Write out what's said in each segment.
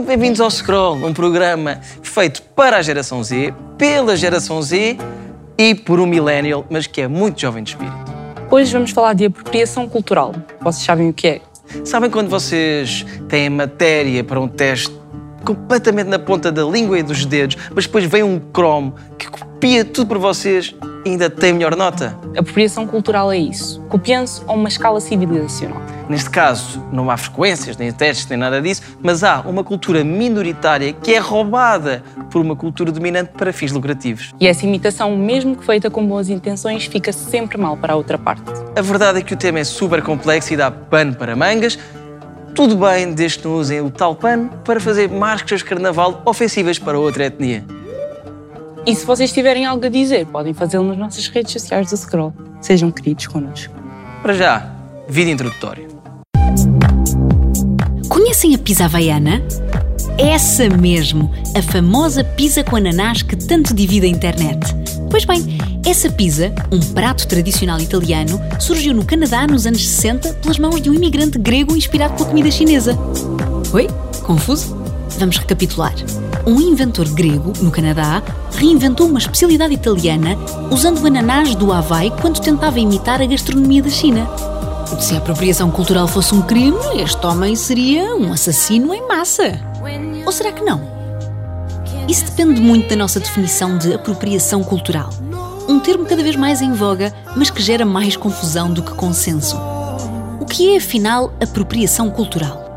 Muito bem-vindos ao Scroll, um programa feito para a geração Z, pela geração Z e por um millennial, mas que é muito jovem de espírito. Hoje vamos falar de apropriação cultural. Vocês sabem o que é? Sabem quando vocês têm matéria para um teste completamente na ponta da língua e dos dedos, mas depois vem um Chrome que copia tudo por vocês ainda tem melhor nota? Apropriação cultural é isso. Copiando-se a uma escala civilizacional. Neste caso, não há frequências, nem testes, nem nada disso, mas há uma cultura minoritária que é roubada por uma cultura dominante para fins lucrativos. E essa imitação, mesmo que feita com boas intenções, fica sempre mal para a outra parte. A verdade é que o tema é super complexo e dá pano para mangas. Tudo bem, desde que não usem o tal pano para fazer máscaras de carnaval ofensivas para outra etnia. E se vocês tiverem algo a dizer, podem fazê-lo nas nossas redes sociais do Scroll. Sejam queridos connosco. Para já, vídeo introdutório. Conhecem a pizza havaiana? Essa mesmo, a famosa pizza com ananás que tanto divide a internet. Pois bem, essa pizza, um prato tradicional italiano, surgiu no Canadá nos anos 60 pelas mãos de um imigrante grego inspirado pela comida chinesa. Oi? Confuso? Vamos recapitular. Um inventor grego, no Canadá, reinventou uma especialidade italiana usando ananás do Havaí quando tentava imitar a gastronomia da China. Se a apropriação cultural fosse um crime, este homem seria um assassino em massa. Ou será que não? Isso depende muito da nossa definição de apropriação cultural. Um termo cada vez mais em voga, mas que gera mais confusão do que consenso. O que é, afinal, apropriação cultural?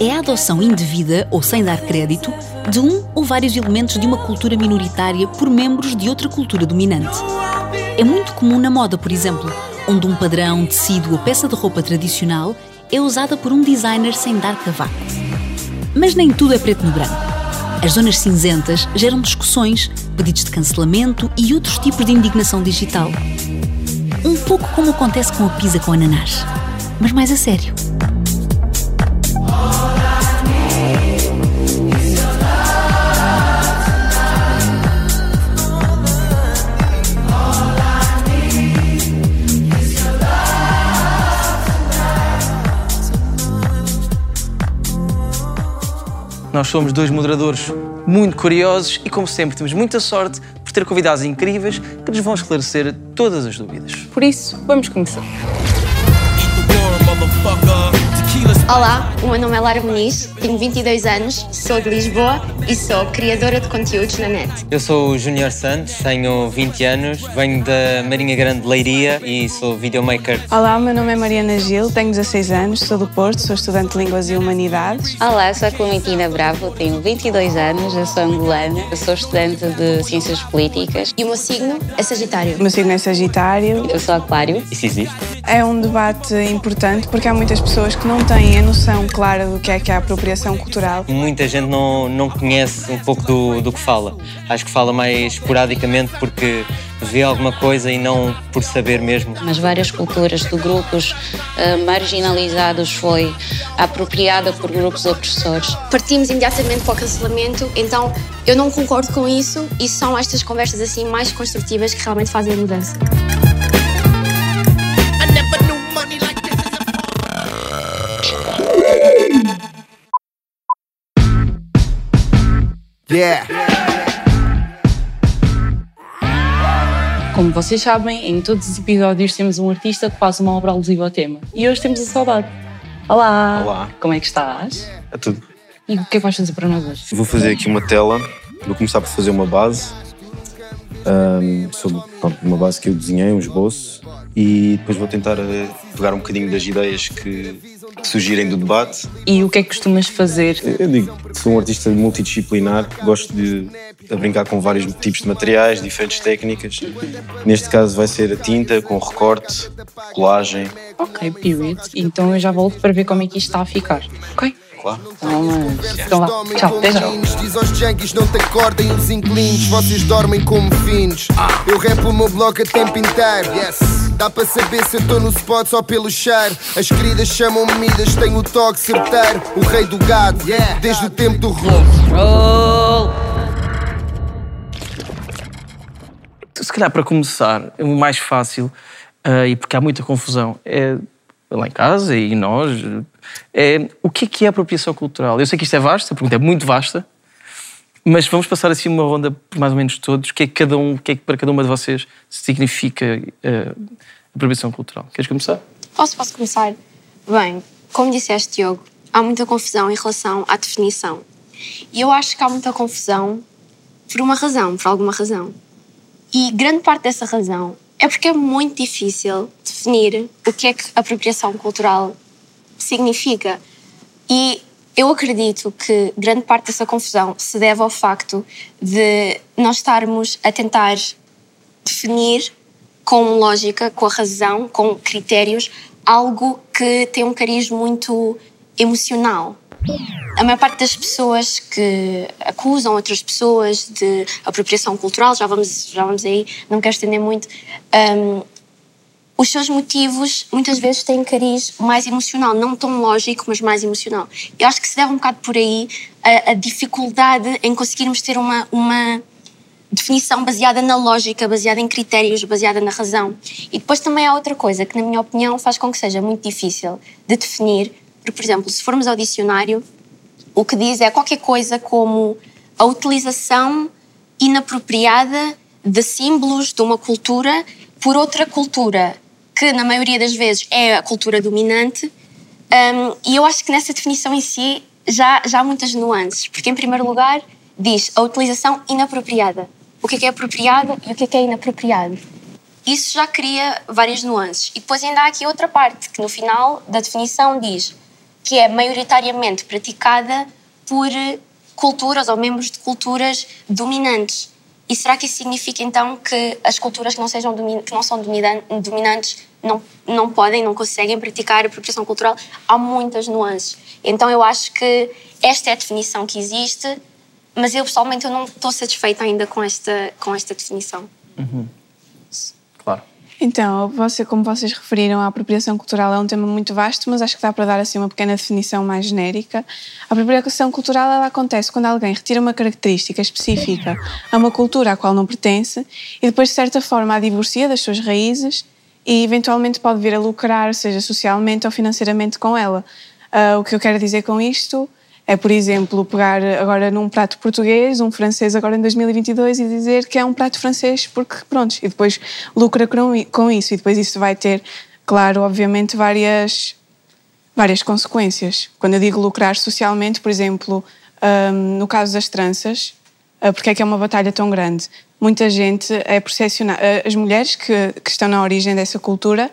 É a adoção indevida ou sem dar crédito de um ou vários elementos de uma cultura minoritária por membros de outra cultura dominante. É muito comum na moda, por exemplo, onde um padrão, tecido ou peça de roupa tradicional é usada por um designer sem dar cavaco. Mas nem tudo é preto no branco. As zonas cinzentas geram discussões, pedidos de cancelamento e outros tipos de indignação digital. Um pouco como acontece com a pizza com ananás, mas mais a sério. Nós somos dois moderadores muito curiosos e, como sempre, temos muita sorte por ter convidados incríveis que nos vão esclarecer todas as dúvidas. Por isso, vamos começar. Olá, o meu nome é Lara Muniz, tenho 22 anos, sou de Lisboa e sou criadora de conteúdos na net. Eu sou o Júnior Santos, tenho 20 anos, venho da Marinha Grande de Leiria e sou videomaker. Olá, meu nome é Mariana Gil, tenho 16 anos, sou do Porto, sou estudante de Línguas e Humanidades. Olá, sou a Clementina Bravo, tenho 22 anos, eu sou angolana, eu sou estudante de Ciências Políticas. E o meu signo é Sagitário. O meu signo é Sagitário. Eu sou Aquário. Isso existe? É um debate importante porque há muitas pessoas que não têm a noção clara do que é que é a apropriação cultural. Muita gente não, não conhece um pouco do, do que fala. Acho que fala mais esporadicamente porque vê alguma coisa e não por saber mesmo. Mas várias culturas de grupos uh, marginalizados foi apropriada por grupos opressores. Partimos imediatamente para o cancelamento, então eu não concordo com isso e são estas conversas assim mais construtivas que realmente fazem a mudança. Yeah. Como vocês sabem, em todos os episódios temos um artista que faz uma obra alusiva ao tema. E hoje temos a saudade. Olá! Olá! Como é que estás? É tudo. E o que é que vais fazer para nós hoje? Vou fazer aqui uma tela, vou começar por fazer uma base, um, sobre pronto, uma base que eu desenhei, um esboço, e depois vou tentar uh, pegar um bocadinho das ideias que surgirem do debate. E o que é que costumas fazer? Eu, eu digo que sou um artista multidisciplinar, gosto de a brincar com vários tipos de materiais, diferentes técnicas. Neste caso vai ser a tinta, com recorte, colagem. Ok, period. Então eu já volto para ver como é que isto está a ficar. Ok? Claro. Então, mas... então lá, tchau, até já. Diz aos junkies não te acordem os inquilinos, vocês dormem como finos. Eu rapo o meu blog a tempo inteiro. Yes. Dá para saber se eu estou no spot só pelo cheiro. As queridas chamam-me Midas, tenho o toque certeiro. O rei do gado, desde o tempo do rolo. Se calhar, para começar, o mais fácil, uh, e porque há muita confusão, é lá em casa e nós, é o que é que é apropriação cultural? Eu sei que isto é vasto, a pergunta é muito vasta, mas vamos passar assim uma ronda por mais ou menos todos. O que é que cada um, que é que para cada uma de vocês significa uh, apropriação cultural? Queres começar? Posso, posso começar? Bem, como disseste, Diogo, há muita confusão em relação à definição. E eu acho que há muita confusão por uma razão, por alguma razão. E grande parte dessa razão é porque é muito difícil definir o que é que apropriação cultural significa. E eu acredito que grande parte dessa confusão se deve ao facto de nós estarmos a tentar definir com lógica, com a razão, com critérios, algo que tem um cariz muito emocional. A maior parte das pessoas que acusam outras pessoas de apropriação cultural, já vamos, já vamos aí, não quero estender muito, um, os seus motivos muitas vezes têm cariz mais emocional, não tão lógico, mas mais emocional. Eu acho que se deve um bocado por aí a, a dificuldade em conseguirmos ter uma, uma definição baseada na lógica, baseada em critérios, baseada na razão. E depois também há outra coisa que, na minha opinião, faz com que seja muito difícil de definir porque, por exemplo, se formos ao dicionário, o que diz é qualquer coisa como a utilização inapropriada de símbolos de uma cultura por outra cultura, que na maioria das vezes é a cultura dominante. Um, e eu acho que nessa definição em si já, já há muitas nuances, porque, em primeiro lugar, diz a utilização inapropriada. O que é, que é apropriado e o que é, que é inapropriado. Isso já cria várias nuances. E depois ainda há aqui outra parte, que no final da definição diz que é maioritariamente praticada por culturas ou membros de culturas dominantes. E será que isso significa então que as culturas que não, sejam que não são dominantes não, não podem, não conseguem praticar a apropriação cultural? Há muitas nuances. Então eu acho que esta é a definição que existe, mas eu pessoalmente eu não estou satisfeita ainda com esta, com esta definição. Uhum. Então, você, como vocês referiram, a apropriação cultural é um tema muito vasto, mas acho que dá para dar assim uma pequena definição mais genérica. A apropriação cultural ela acontece quando alguém retira uma característica específica a uma cultura à qual não pertence e depois, de certa forma, a divorcia das suas raízes e eventualmente pode vir a lucrar, seja socialmente ou financeiramente, com ela. Uh, o que eu quero dizer com isto é, por exemplo, pegar agora num prato português, um francês agora em 2022 e dizer que é um prato francês porque, pronto, e depois lucra com isso. E depois isso vai ter, claro, obviamente, várias, várias consequências. Quando eu digo lucrar socialmente, por exemplo, um, no caso das tranças, uh, porque é que é uma batalha tão grande? Muita gente é percepcionada, uh, as mulheres que, que estão na origem dessa cultura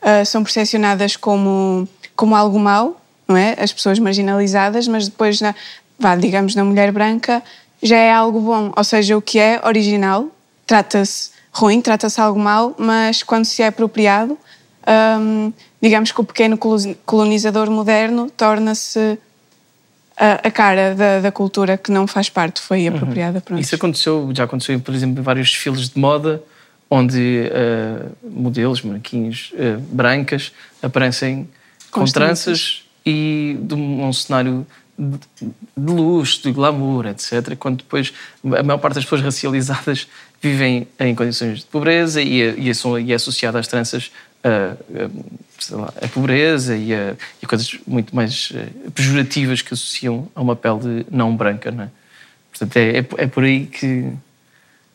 uh, são percepcionadas como, como algo mau, não é? As pessoas marginalizadas, mas depois, na, vá, digamos, na mulher branca, já é algo bom. Ou seja, o que é original trata-se ruim, trata-se algo mal, mas quando se é apropriado, hum, digamos que o pequeno colonizador moderno torna-se a, a, cara da, da, cultura que não faz parte, foi uhum. apropriada uhum. Isso aconteceu, já aconteceu, por exemplo, em vários desfiles de moda, onde uh, modelos, manequins uh, brancas aparecem com tranças e de um, cenário de, luxo, de glamour, etc. Quando depois a maior parte das pessoas racializadas vivem em condições de pobreza e e e é associada às tranças a, a, lá, a pobreza e a, e coisas muito mais eh, pejorativas que associam a uma pele não branca, não é? Portanto, é, é, é por aí que,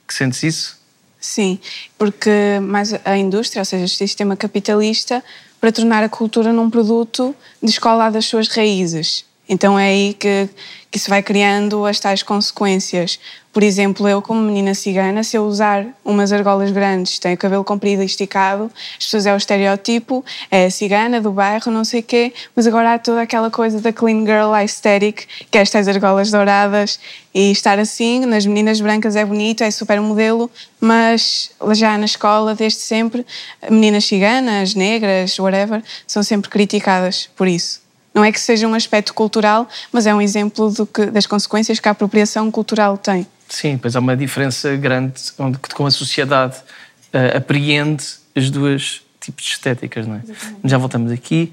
que sentes isso? Sim, porque mais a indústria, ou seja, o sistema capitalista, para tornar a cultura num produto descolado das suas raízes. Então é aí que, que se vai criando as tais consequências. Por exemplo, eu, como menina cigana, se eu usar umas argolas grandes, tenho o cabelo comprido e esticado, as pessoas é o estereótipo, é cigana do bairro, não sei quê, mas agora há toda aquela coisa da clean girl aesthetic, que é estas argolas douradas, e estar assim, nas meninas brancas é bonito, é super modelo, mas já na escola, desde sempre, meninas ciganas, negras, whatever, são sempre criticadas por isso. Não é que seja um aspecto cultural, mas é um exemplo que, das consequências que a apropriação cultural tem. Sim, pois há uma diferença grande onde, como a sociedade uh, apreende as duas tipos de estéticas, não é? Exatamente. Já voltamos aqui.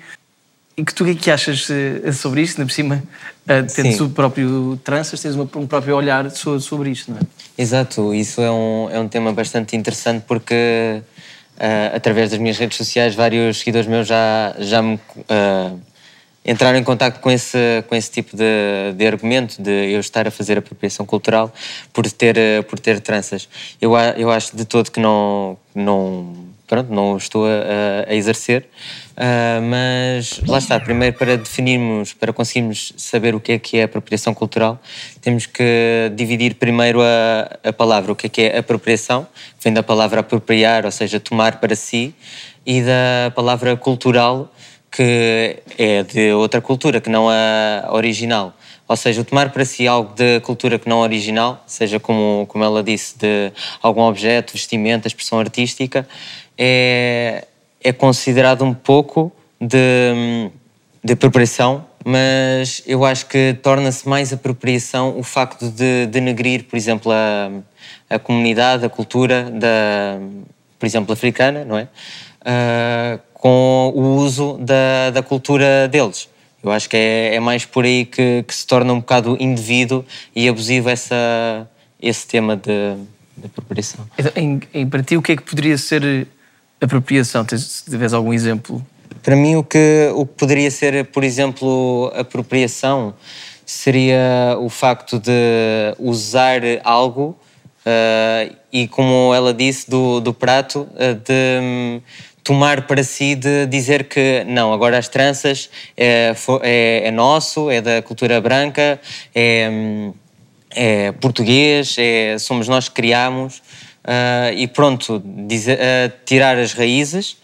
E que tu o que é que achas uh, sobre isto? Na por cima, uh, tendo o próprio tranças, tens um próprio olhar sobre isto, não é? Exato, isso é um, é um tema bastante interessante porque uh, através das minhas redes sociais, vários seguidores meus já, já me uh, entraram em contato com esse, com esse tipo de, de argumento, de eu estar a fazer apropriação cultural por ter, por ter tranças. Eu, eu acho de todo que não, não, pronto, não estou a, a exercer, uh, mas lá está, primeiro para definirmos, para conseguirmos saber o que é que é apropriação cultural, temos que dividir primeiro a, a palavra, o que é que é apropriação, que vem da palavra apropriar, ou seja, tomar para si, e da palavra cultural, que é de outra cultura, que não a original. Ou seja, o tomar para si algo de cultura que não original, seja como, como ela disse, de algum objeto, vestimenta, expressão artística, é, é considerado um pouco de, de apropriação, mas eu acho que torna-se mais apropriação o facto de denegrir, por exemplo, a, a comunidade, a cultura da, por exemplo, africana, não é? Uh, com o uso da, da cultura deles. Eu acho que é, é mais por aí que, que, se torna um bocado indevido e abusivo essa, esse tema de, de apropriação. Então, em, em, para ti, o que é que poderia ser apropriação? Tens, tens algum exemplo? Para mim, o que, o que poderia ser, por exemplo, apropriação seria o facto de usar algo uh, e, como ela disse, do, do prato, uh, de tomar para si de dizer que não, agora as tranças é, é, é nosso, é da cultura branca, é, é português, é, somos nós que criamos. Uh, e pronto, dizer, uh, tirar as raízes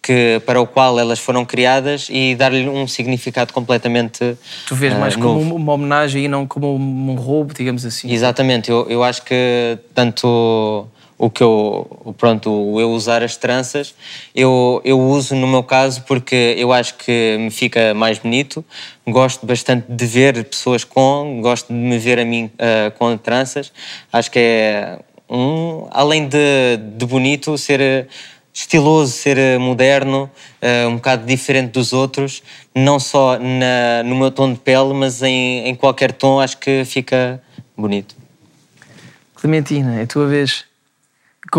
que, para o qual elas foram criadas e dar-lhe um significado completamente Tu vês uh, mais novo. como uma homenagem e não como um roubo, digamos assim. Exatamente, eu, eu acho que tanto o que eu, pronto, eu usar as tranças, eu, eu uso no meu caso porque eu acho que me fica mais bonito, gosto bastante de ver pessoas com, gosto de me ver a mim com tranças, acho que é um, além de, de bonito, ser estiloso, ser moderno, uh, um bocado diferente dos outros, não só na, no meu tom de pele, mas em, em qualquer tom, acho que fica bonito. Clementina, é a tua vez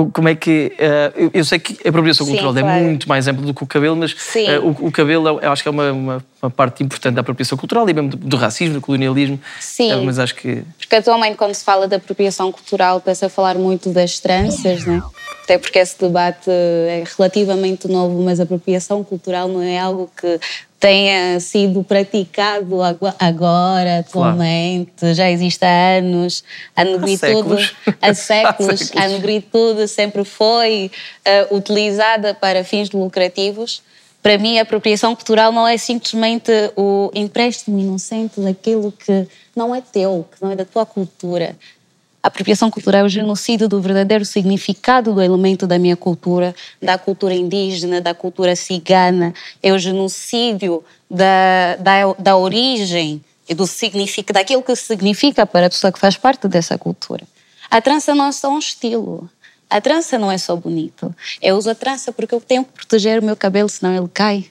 como é que. Uh, eu sei que a apropriação Sim, cultural é claro. é muito mais ampla do que o cabelo, mas uh, o, o, cabelo eu acho que é uma, uma, uma, parte importante da apropriação cultural e mesmo do, do racismo, do colonialismo. Sim. Uh, mas acho que. Porque atualmente, quando se fala da apropriação cultural, pensa a falar muito das tranças, né? Até porque esse debate é relativamente novo, mas a apropriação cultural não é algo que tenha sido praticado agora, atualmente, claro. já existe há anos. A negritude, há séculos, há séculos. a negritude sempre foi uh, utilizada para fins lucrativos. Para mim, a apropriação cultural não é simplesmente o empréstimo inocente daquilo que não é teu, que não é da tua cultura. A apropriação cultural é o genocídio do verdadeiro significado do elemento da minha cultura, da cultura indígena, da cultura cigana. É o genocídio da, da, da origem e do significado, daquilo que significa para a pessoa que faz parte dessa cultura. A trança não é só um estilo. A trança não é só bonito. Eu uso a trança porque eu tenho que proteger o meu cabelo, senão ele cai.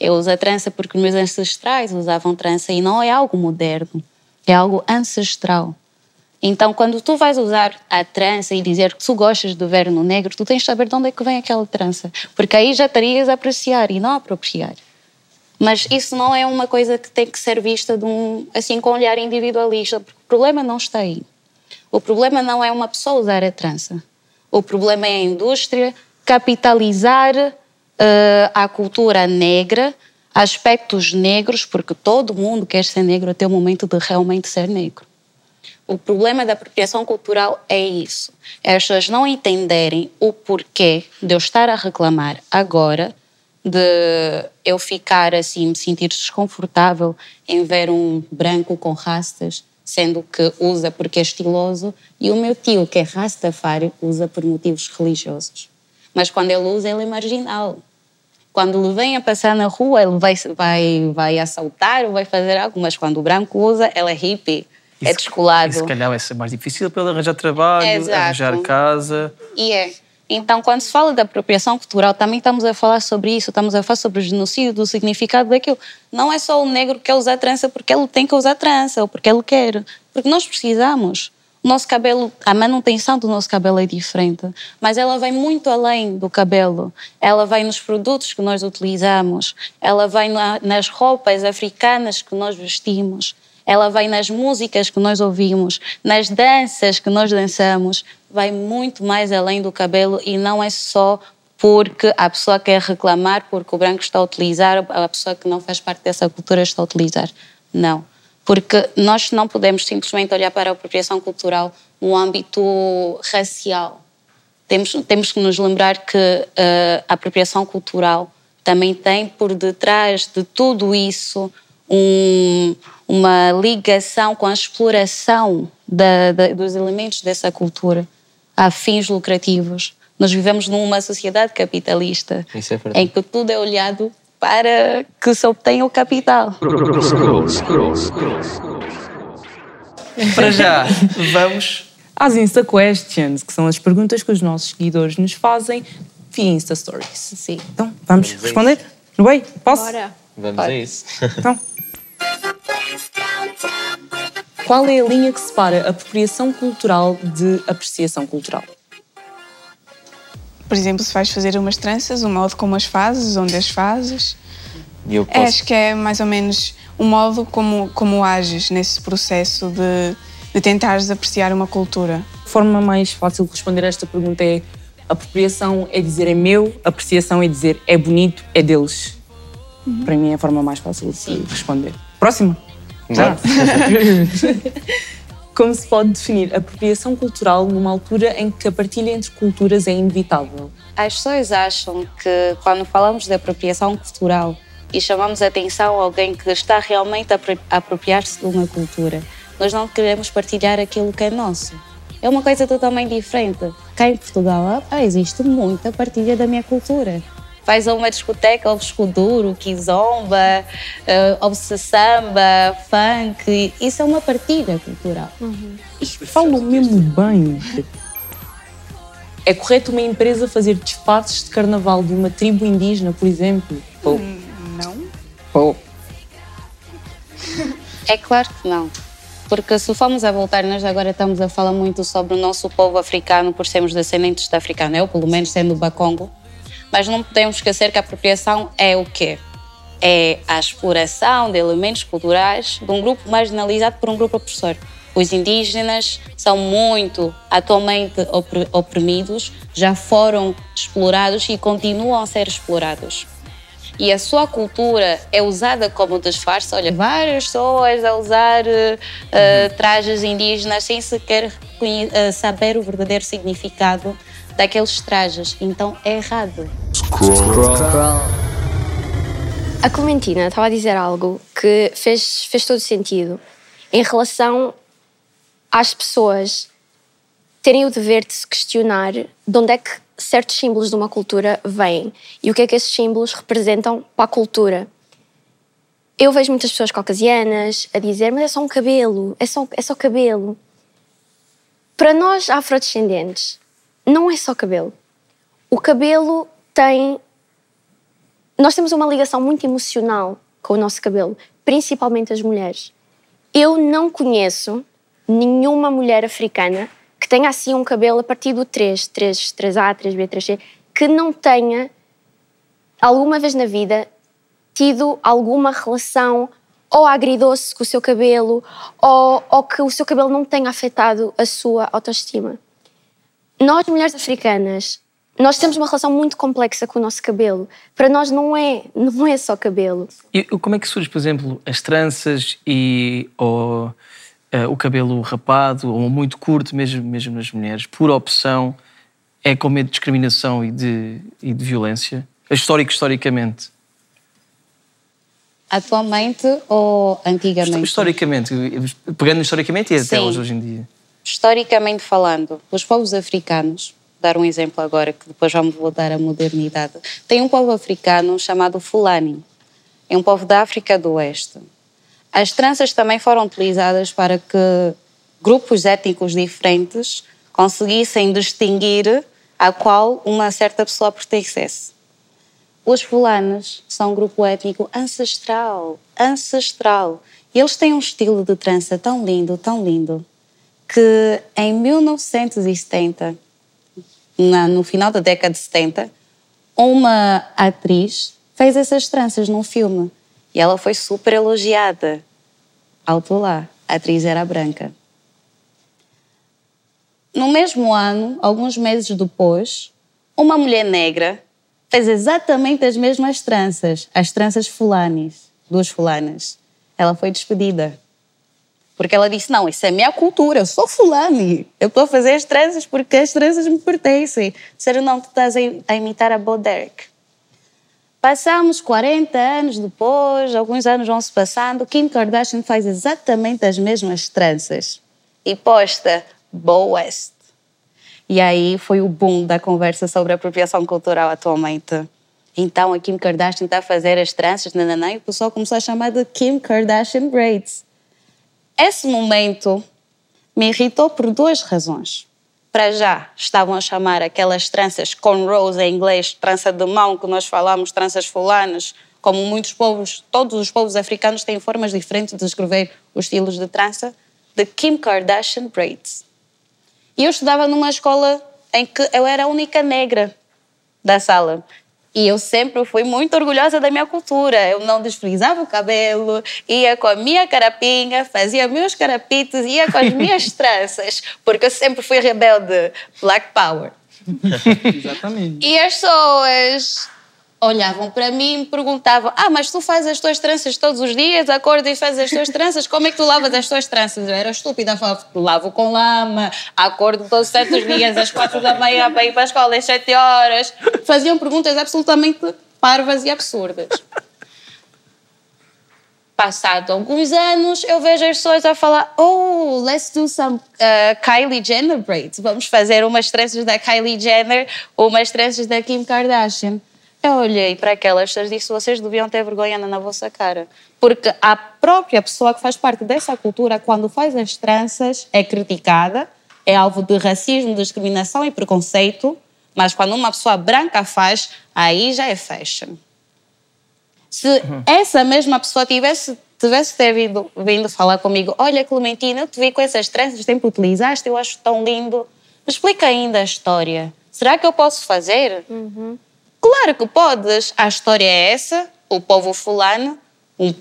Eu uso a trança porque meus ancestrais usavam trança e não é algo moderno, é algo ancestral. Então, quando tu vais usar a trança e dizer que tu gostas do verno negro, tu tens de saber de onde é que vem aquela trança. Porque aí já estarias a apreciar e não a apropriar. Mas isso não é uma coisa que tem que ser vista um, assim com um olhar individualista, porque o problema não está aí. O problema não é uma pessoa usar a trança. O problema é a indústria capitalizar uh, a cultura negra, aspectos negros, porque todo mundo quer ser negro até o momento de realmente ser negro. O problema da apropriação cultural é isso. As pessoas não entenderem o porquê de eu estar a reclamar agora, de eu ficar assim, me sentir desconfortável em ver um branco com rastas, sendo que usa porque é estiloso, e o meu tio, que é rastafari, usa por motivos religiosos. Mas quando ele usa, ele é marginal. Quando ele vem a passar na rua, ele vai, vai, vai assaltar ou vai fazer algo, mas quando o branco usa, ele é hippie é descolado. E se calhar vai ser mais difícil para ele arranjar trabalho, Exato. arranjar casa. E é. Então, quando se fala da apropriação cultural, também estamos a falar sobre isso, estamos a falar sobre o genocídio, do significado daquilo. Não é só o negro que quer usar trança porque ele tem que usar trança ou porque ele quer. Porque nós precisamos. O nosso cabelo, a manutenção do nosso cabelo é diferente, mas ela vai muito além do cabelo. Ela vai nos produtos que nós utilizamos, ela vai na, nas roupas africanas que nós vestimos, ela vai nas músicas que nós ouvimos, nas danças que nós dançamos, vai muito mais além do cabelo e não é só porque a pessoa quer reclamar porque o branco está a utilizar, a pessoa que não faz parte dessa cultura está a utilizar. Não. Porque nós não podemos simplesmente olhar para a apropriação cultural no âmbito racial. Temos, temos que nos lembrar que uh, a apropriação cultural também tem por detrás de tudo isso um, uma ligação com a exploração da, da, dos elementos dessa cultura a fins lucrativos. Nós vivemos numa sociedade capitalista é em que tudo é olhado para que se obtenha o capital. Para já, vamos às Insta Questions, que são as perguntas que os nossos seguidores nos fazem via Insta Stories. Sim. Então, vamos, vamos responder? No bem? Posso? Bora. Vamos Bora. a isso. Então. Qual é a linha que separa apropriação cultural de apreciação cultural? Por exemplo, se vais fazer umas tranças, o modo como as fazes, onde as fazes. Eu posso. acho que é mais ou menos o modo como, como ages nesse processo de, de tentares apreciar uma cultura. A forma mais fácil de responder a esta pergunta é apropriação é dizer é meu, apreciação é dizer é bonito, é deles. Para mim é a forma mais fácil de responder. Próxima. Bora. Como se pode definir apropriação cultural numa altura em que a partilha entre culturas é inevitável? As pessoas acham que quando falamos de apropriação cultural e chamamos a atenção a alguém que está realmente a apropriar-se de uma cultura, nós não queremos partilhar aquilo que é nosso. É uma coisa totalmente diferente. Cá em Portugal ah, existe muita partilha da minha cultura. A uma discoteca, ouves kuduro, kizomba, uh, ouve-se samba, funk. Isso é uma partilha cultural. Falam mesmo bem. É correto uma empresa fazer disfarces de carnaval de uma tribo indígena, por exemplo? Pô. Não? Pô. É claro que não. Porque se formos a voltar, nós agora estamos a falar muito sobre o nosso povo africano, por sermos descendentes de africano, eu pelo menos sendo bacongo, mas não podemos esquecer que a apropriação é o quê? É a exploração de elementos culturais de um grupo marginalizado por um grupo opressor. Os indígenas são muito atualmente opr- oprimidos, já foram explorados e continuam a ser explorados e a sua cultura é usada como disfarce. Olha, várias pessoas a usar eh, eh, trajes indígenas sem sequer eh, saber o verdadeiro significado daqueles trajes. Então é errado. A Clementina estava a dizer algo que fez, fez todo sentido em relação às pessoas terem o dever de se questionar de onde é que certos símbolos de uma cultura vêm e o que é que esses símbolos representam para a cultura. Eu vejo muitas pessoas caucasianas a dizer, mas é só um cabelo, é só, é só cabelo. Para nós afrodescendentes, não é só cabelo. O cabelo tem nós temos uma ligação muito emocional com o nosso cabelo, principalmente as mulheres. Eu não conheço nenhuma mulher africana que tenha assim um cabelo a partir do 3, 3, 3A, 3B, 3C, que não tenha alguma vez na vida tido alguma relação ou agridoce com o seu cabelo ou, ou que o seu cabelo não tenha afetado a sua autoestima. Nós, mulheres africanas, nós temos uma relação muito complexa com o nosso cabelo. Para nós não é, não é só cabelo. E como é que surge, por exemplo, as tranças e ou, eh, o cabelo rapado ou muito curto, mesmo, mesmo nas mulheres, por opção, é com medo de discriminação e de, e de violência? Histórico, historicamente. Atualmente ou antigamente? Historicamente, pegando historicamente e até Sim. hoje, hoje em dia. Historicamente falando, os povos africanos, dar um exemplo agora que depois vamos voltar à modernidade, tem um povo africano chamado Fulani. É um povo da África do Oeste. As tranças também foram utilizadas para que grupos étnicos diferentes conseguissem distinguir a qual uma certa pessoa pertencesse. Os fulanos são um grupo étnico ancestral, ancestral. E eles têm um estilo de trança tão lindo, tão lindo, que em 1970, na, no final da década de 70, uma atriz fez essas tranças num filme e ela foi super elogiada. Alto lá, a atriz era branca. No mesmo ano, alguns meses depois, uma mulher negra fez exatamente as mesmas tranças, as tranças fulanis, duas fulanas. Ela foi despedida. Porque ela disse: Não, isso é minha cultura, eu sou fulani. Eu estou a fazer as tranças porque as tranças me pertencem. Disseram: Não, tu estás a imitar a Bo Derek. Passamos 40 anos depois, alguns anos vão se passando, Kim Kardashian faz exatamente as mesmas tranças e posta Bo West. E aí foi o boom da conversa sobre apropriação cultural atualmente. Então a Kim Kardashian está a fazer as tranças, nananã, e o pessoal começou a chamar de Kim Kardashian Braids. Esse momento me irritou por duas razões. Para já, estavam a chamar aquelas tranças cornrows em inglês, trança de mão, que nós falamos, tranças fulanas, como muitos povos, todos os povos africanos têm formas diferentes de descrever os estilos de trança, de Kim Kardashian Braids. E eu estudava numa escola em que eu era a única negra da sala. E eu sempre fui muito orgulhosa da minha cultura. Eu não desfrizava o cabelo, ia com a minha carapinha, fazia meus carapitos, ia com as minhas tranças, porque eu sempre fui rebelde. Black Power. Exatamente. E as pessoas olhavam para mim e me perguntavam: Ah, mas tu fazes as tuas tranças todos os dias, acordas e fazes as tuas tranças, como é que tu lavas as tuas tranças? Eu era estúpida, falava: Lavo com lama, acordo todos os santos dias, às quatro da manhã para ir para a escola às sete horas. Faziam perguntas absolutamente parvas e absurdas. Passado alguns anos, eu vejo as pessoas a falar: Oh, let's do some uh, Kylie Jenner braids. Vamos fazer umas tranças da Kylie Jenner, umas tranças da Kim Kardashian. Eu olhei para aquelas pessoas e disse: vocês deviam ter vergonha na vossa cara. Porque a própria pessoa que faz parte dessa cultura, quando faz as tranças, é criticada, é alvo de racismo, discriminação e preconceito. Mas quando uma pessoa branca faz, aí já é fashion. Se uhum. essa mesma pessoa tivesse tivesse ter vindo, vindo falar comigo, olha Clementina, eu te vi com essas tranças, sempre utilizaste, eu acho tão lindo. Me explica ainda a história. Será que eu posso fazer? Uhum. Claro que podes. A história é essa: o povo fulano,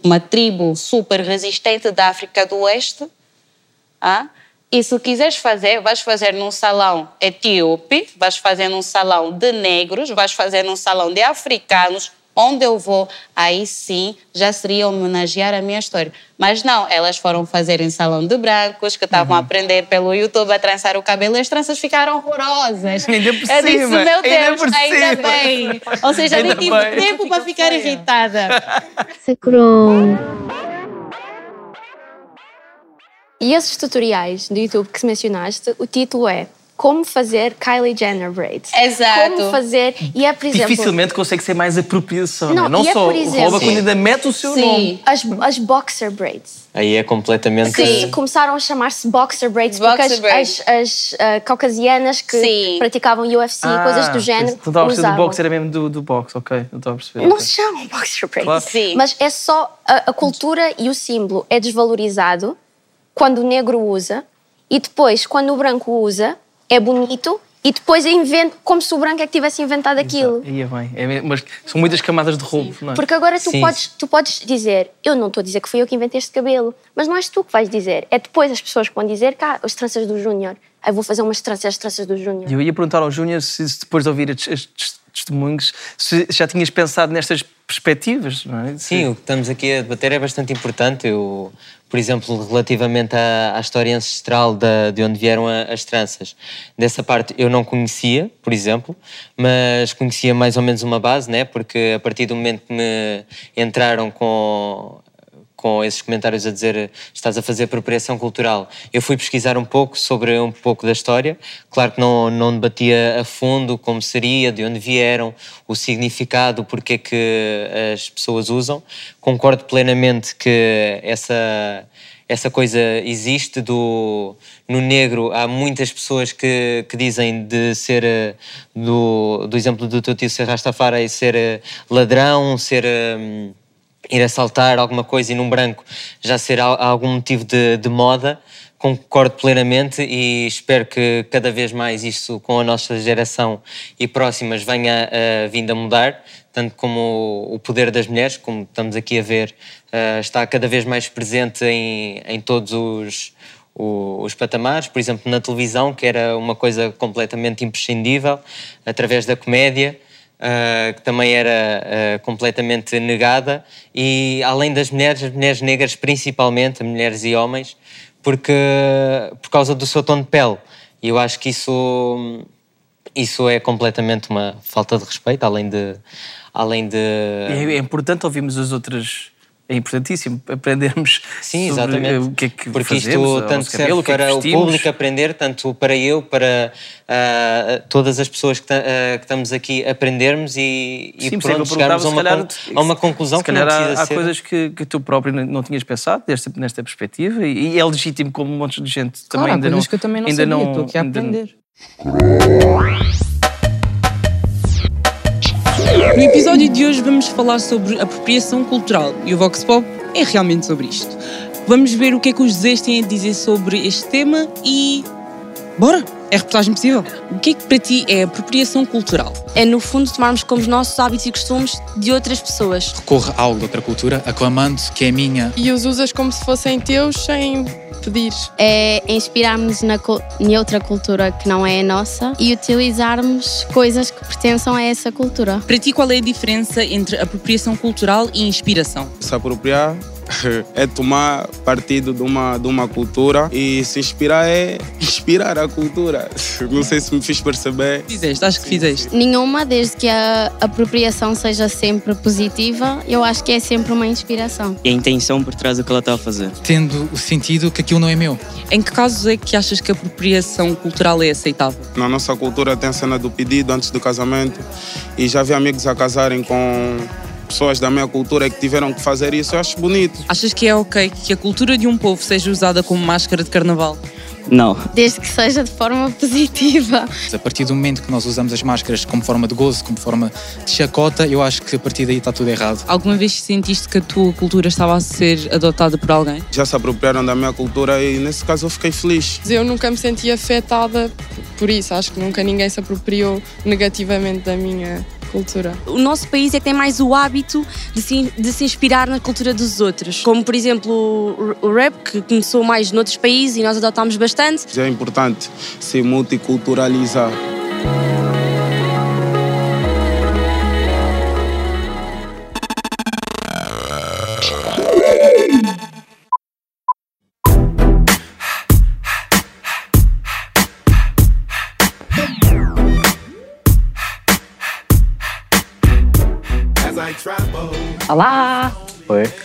uma tribo super resistente da África do Oeste. Ah? E se quiseres fazer, vais fazer num salão etíope, vais fazer num salão de negros, vais fazer num salão de africanos, onde eu vou, aí sim já seria homenagear a minha história. Mas não, elas foram fazer em salão de brancos, que estavam uhum. a aprender pelo YouTube a trançar o cabelo e as tranças ficaram horrorosas. Ainda por eu cima. disse, meu Deus, ainda, ainda bem. Ou seja, ainda nem tive bem. tempo para ficar irritada. Sacrum. E esses tutoriais do YouTube que mencionaste, o título é como fazer Kylie Jenner braids. Exato. Como fazer. E é, por exemplo. Dificilmente consegue ser mais apropriação. Não, não, é, só exemplo, rouba, quando ainda mete o seu sim. nome. As, as boxer braids. Aí é completamente. Que começaram a chamar-se boxer braids boxer porque as, braids. as, as uh, caucasianas que sim. praticavam UFC e ah, coisas do género. Não estava a perceber do box, era mesmo do, do box, ok. Não estava a perceber. Não okay. se chamam boxer braids. Claro. Sim. Mas é só. A, a cultura e o símbolo é desvalorizado quando o negro usa e depois, quando o branco usa, é bonito e depois invento como se o branco é que tivesse inventado aquilo. É bem. É, mas são muitas camadas de roubo, Sim. não é? Porque agora tu podes, tu podes dizer, eu não estou a dizer que fui eu que inventei este cabelo, mas não és tu que vais dizer, é depois as pessoas que vão dizer, cá, as tranças do Júnior, eu vou fazer umas tranças, as tranças do Júnior. Eu ia perguntar ao Júnior se, se depois de ouvir estes testemunhos, se já tinhas pensado nestas perspectivas, não é? Sim, o que estamos aqui a debater é bastante importante. Eu, por exemplo, relativamente à, à história ancestral de onde vieram a, as tranças. Dessa parte eu não conhecia, por exemplo, mas conhecia mais ou menos uma base, né? porque a partir do momento que me entraram com com esses comentários a dizer estás a fazer apropriação cultural. Eu fui pesquisar um pouco sobre um pouco da história. Claro que não, não debatia a fundo como seria, de onde vieram, o significado, porque é que as pessoas usam. Concordo plenamente que essa essa coisa existe do no negro há muitas pessoas que, que dizem de ser do, do exemplo do teu tio ser Rastafari e ser ladrão ser ir assaltar alguma coisa e num branco já ser algum motivo de, de moda concordo plenamente e espero que cada vez mais isto com a nossa geração e próximas venha uh, vindo a mudar, tanto como o poder das mulheres, como estamos aqui a ver, uh, está cada vez mais presente em, em todos os, os patamares, por exemplo, na televisão, que era uma coisa completamente imprescindível, através da comédia. Uh, que também era uh, completamente negada, e além das mulheres, as mulheres negras principalmente, mulheres e homens, porque por causa do seu tom de pele. E eu acho que isso, isso é completamente uma falta de respeito, além de. Além de... É, é importante ouvirmos as outras é importantíssimo aprendermos Sim, sobre exatamente. o que é que Porque fazemos, isto tanto serve para o, público aprender, tanto para eu, para uh, todas as pessoas que, uh, que, estamos aqui aprendermos e, Sim, e pronto, chegarmos a uma, calhar, a uma conclusão que não precisa há, há ser. coisas que, que tu próprio não tinhas pensado nesta, nesta perspectiva e, e, é legítimo como um monte de gente claro, também ainda não... que eu também não ainda sabia, não, estou aqui a aprender. No episódio de hoje vamos falar sobre apropriação cultural e o Vox Pop é realmente sobre isto. Vamos ver o que é que os Zés têm a dizer sobre este tema e. Bora! É reportagem possível. O que é que para ti é apropriação cultural? É, no fundo, tomarmos como os nossos hábitos e costumes de outras pessoas. Recorre a algo de outra cultura, aclamando que é minha. E os usas como se fossem teus sem pedir. É inspirarmos na em outra cultura que não é a nossa e utilizarmos coisas que pertençam a essa cultura. Para ti, qual é a diferença entre apropriação cultural e inspiração? Se apropriar é tomar partido de uma, de uma cultura e se inspirar é inspirar a cultura. Não sei se me fiz perceber. Fizeste, acho que fizeste. Nenhuma, desde que a apropriação seja sempre positiva, eu acho que é sempre uma inspiração. E a intenção por trás do que ela está a fazer. Tendo o sentido que aquilo não é meu. Em que casos é que achas que a apropriação cultural é aceitável? Na nossa cultura tem a cena do pedido antes do casamento e já vi amigos a casarem com pessoas da minha cultura que tiveram que fazer isso, eu acho bonito. Achas que é ok que a cultura de um povo seja usada como máscara de carnaval? Não. Desde que seja de forma positiva. A partir do momento que nós usamos as máscaras como forma de gozo, como forma de chacota, eu acho que a partir daí está tudo errado. Alguma vez sentiste que a tua cultura estava a ser adotada por alguém? Já se apropriaram da minha cultura e nesse caso eu fiquei feliz. Eu nunca me senti afetada por isso. Acho que nunca ninguém se apropriou negativamente da minha cultura. O nosso país é que tem mais o hábito de se, de se inspirar na cultura dos outros. Como, por exemplo, o, o rap, que começou mais noutros países e nós adotámos bastante. É importante se multiculturalizar.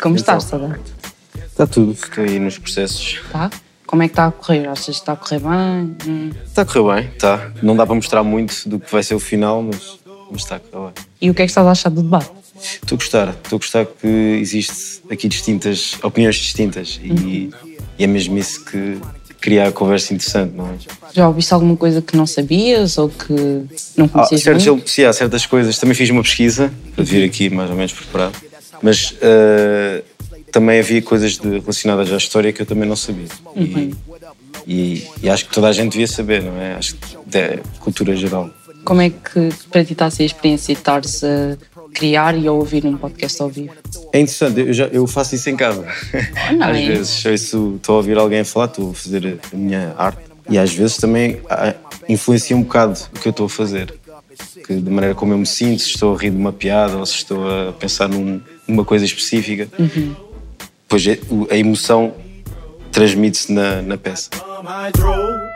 Como estás, Sada? Está tudo, estou aí nos processos. Tá? Como é que está a correr? Achas que está a correr bem? Hum. Está a correr bem, está. Não dá para mostrar muito do que vai ser o final, mas, mas está a correr bem. E o que é que estás a achar do debate? Estou a gostar, estou a gostar que existe aqui distintas, opiniões distintas e, Uhum. e é mesmo isso que cria a conversa interessante, não é? Já ouviste alguma coisa que não sabias ou que não conhecias certos, muito? sim, há certas coisas. Também fiz uma pesquisa para vir aqui mais ou menos preparado, mas eh, também havia coisas de- relacionadas à história que eu também não sabia. Uhum. E, e acho que toda a gente devia saber, não é? Acho que é cultura geral. Como é que para ti está a ser a experiência de estares a criar e a ouvir um podcast ao vivo? É interessante, eu, já, eu faço isso em casa. não às é? vezes ouço- estou a ouvir alguém falar, estou a fazer a minha arte e às vezes também ah, influencia um bocado o que eu estou a fazer. Que, de maneira como eu me sinto, se estou a rir de uma piada ou se estou a pensar num- numa coisa específica. Uhum. Pois é, a emoção transmite-se na, na peça.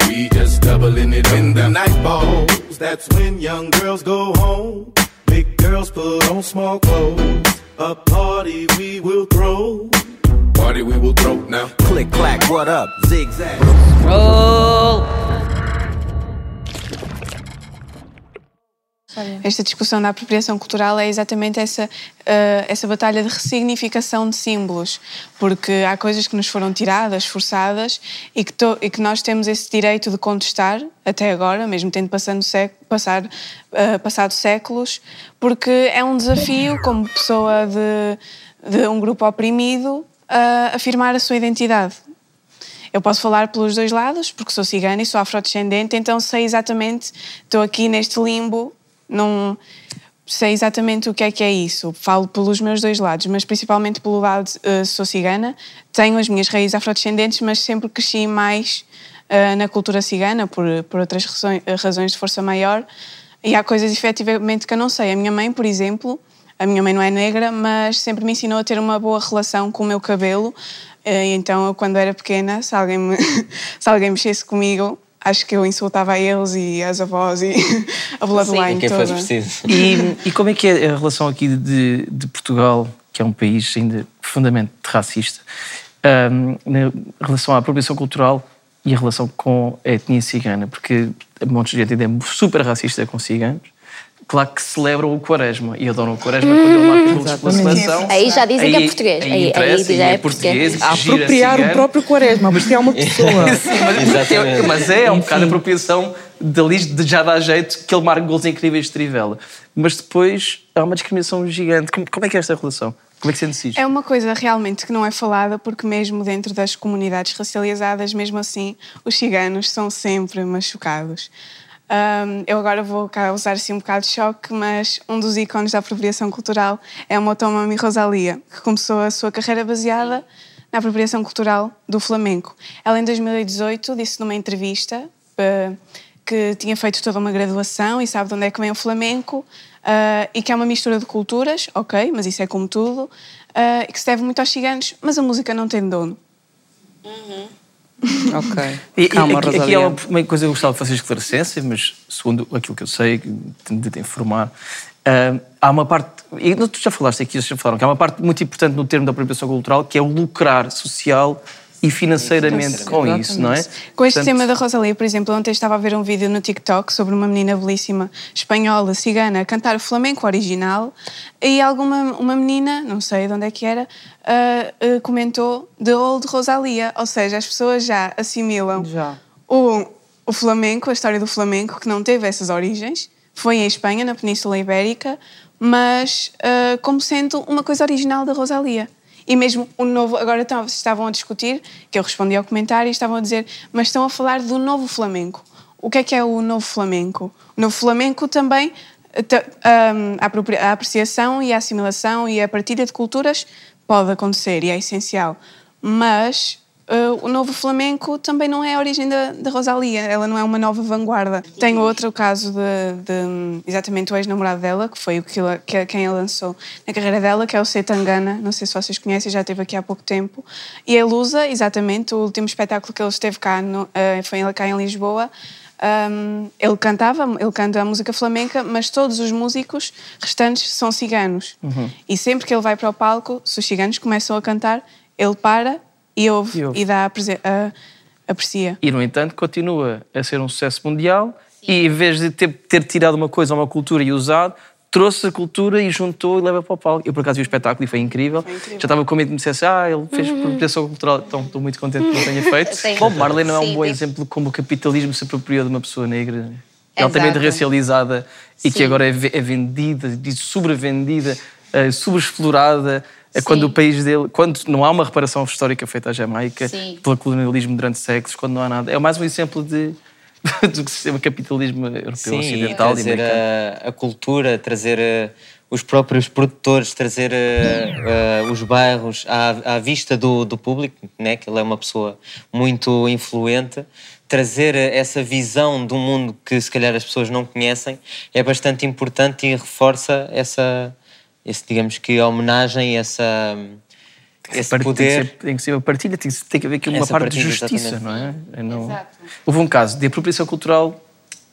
We just doubling it in the night balls. That's when young girls go home. Big girls put on small clothes. A party we will throw. Party we will throw now. Click clack, what up? Zigzag. Esta discussão da apropriação cultural é exatamente essa, eh, essa batalha de ressignificação de símbolos, porque há coisas que nos foram tiradas, forçadas, e que, to- e que nós temos esse direito de contestar, até agora, mesmo tendo passando passar, eh, passado séculos, porque é um desafio, como pessoa de, de um grupo oprimido, a afirmar a sua identidade. Eu posso falar pelos dois lados, porque sou cigana e sou afrodescendente, então sei exatamente, estou aqui neste limbo, não sei exatamente o que é que é isso. Falo pelos meus dois lados, mas principalmente pelo lado uh, sou cigana. Tenho as minhas raízes afrodescendentes, mas sempre cresci mais uh, na cultura cigana, por, por outras razões, razões de força maior. E há coisas efetivamente que eu não sei. A minha mãe, por exemplo, a minha mãe não é negra, mas sempre me ensinou a ter uma boa relação com o meu cabelo. Eh, então, quando era pequena, se alguém, me, se alguém mexesse comigo, acho que eu insultava a eles e as avós e a bloodline Quem toda. fosse preciso. E, e como é que é a relação aqui de, de Portugal, que é um país ainda profundamente racista, ahm, na relação à apropriação cultural e a relação com a etnia cigana? Porque montes de gente ainda é super racista com ciganos. Claro que celebram o Quaresma e adoram o Quaresma quando ele marca golos pela seleção. Aí já dizem que é português. Aí- aí interessa, já e é é português. A apropriar o próprio Quaresma, mas é uma pessoa. Mas, é, mas é um bocado de apropriação dali de já dá jeito que ele marca gols incríveis de trivela. Mas depois há uma discriminação gigante. Como, como é que é esta relação? Como é que sentes isto? É uma coisa realmente que não é falada, porque mesmo dentro das comunidades racializadas, mesmo assim, os ciganos são sempre machucados. Ahm, eu agora vou causar assim um bocado de choque, mas um dos ícones da apropriação cultural é a Motomami Rosalia, que começou a sua carreira baseada na apropriação cultural do flamenco. Ela, em 2018, disse numa entrevista eh, que tinha feito toda uma graduação e sabe de onde é que vem o flamenco eh, e que é uma mistura de culturas, ok, mas isso é como tudo, eh, e que se deve muito aos ciganos, mas a música não tem dono. Ok. E, Calma, aqui, aqui há uma, coisa que eu gostava de fazer esclarecência, mas segundo aquilo que eu sei, que de te informar, ah, há uma parte, e tu já falaste aqui, já falaram, que há uma parte muito importante no termo da apropriação cultural, que é o lucrar social e financeiramente com isso, não é? Com este Portanto, tema da Rosalia, por exemplo, ontem estava a ver um vídeo no TikTok sobre uma menina belíssima espanhola, cigana, a cantar o flamenco original e alguma uma menina, não sei de onde é que era, ah, ah, comentou The Old Rosalia, ou seja, as pessoas já assimilam O, o flamenco, a história do flamenco, que não teve essas origens, foi em Espanha, na Península Ibérica, mas ah, como sendo uma coisa original da Rosalia. E mesmo o novo, agora estavam- a discutir, que eu respondi ao comentário, e estavam a dizer, mas estão a falar do novo flamenco. O que é que é o novo flamenco? O novo flamenco também, eh, a apreciação e a assimilação e a partilha de culturas pode acontecer e é essencial. Mas eh, o novo flamenco também não é a origem da, da Rosalia, ela não é uma nova vanguarda. Tem outro caso de, de, exatamente o ex-namorado dela, que foi o que, ela- que- quem a lançou na carreira dela, que é o Setangana, não sei se vocês conhecem, já esteve aqui há pouco tempo. E ele usa, exatamente, o último espetáculo que ele esteve cá, no, eh, foi cá em Lisboa, um, ele cantava, ele canta a música flamenca, mas todos os músicos restantes são ciganos. Uhum. E sempre que ele vai para o palco, se os ciganos começam a cantar, ele para e ouve E e, ouve. dá a prese- a- aprecia. E, no entanto, continua a ser um sucesso mundial e, em vez de ter, ter tirado uma coisa, uma cultura e usado, trouxe a cultura e juntou e leva para o palco. Eu, por acaso, vi o espetáculo e foi incrível. Já estava com medo de me dissesse, ah, ele fez Uhum. apropriação cultural, então estou muito contente que não tenha feito. Sim. Bob Marley não é um Sim, bom sim. exemplo de como o capitalismo se apropriou de uma pessoa negra, é altamente racializada e que Sim. agora é, é vendida, e sobrevendida, eh, sobreexplorada. É Sim. quando o país dele, quando não há uma reparação histórica feita à Jamaica Sim. pelo colonialismo durante séculos, quando não há nada. É mais um exemplo de, do que se chama capitalismo europeu Sim, ocidental e trazer a, a cultura, trazer eh, os próprios produtores, trazer eh, eh, os bairros à, à vista do, do público, né? que ele é uma pessoa muito influente. Trazer essa visão do mundo que se calhar as pessoas não conhecem é bastante importante e reforça essa, esse, digamos que, homenagem, essa, esse Part- poder. Tem que, ser, tem que ser uma partilha, tem que, tem que haver aqui uma Essa parte de partilha, justiça, exatamente. não é? É não- Houve um caso de apropriação cultural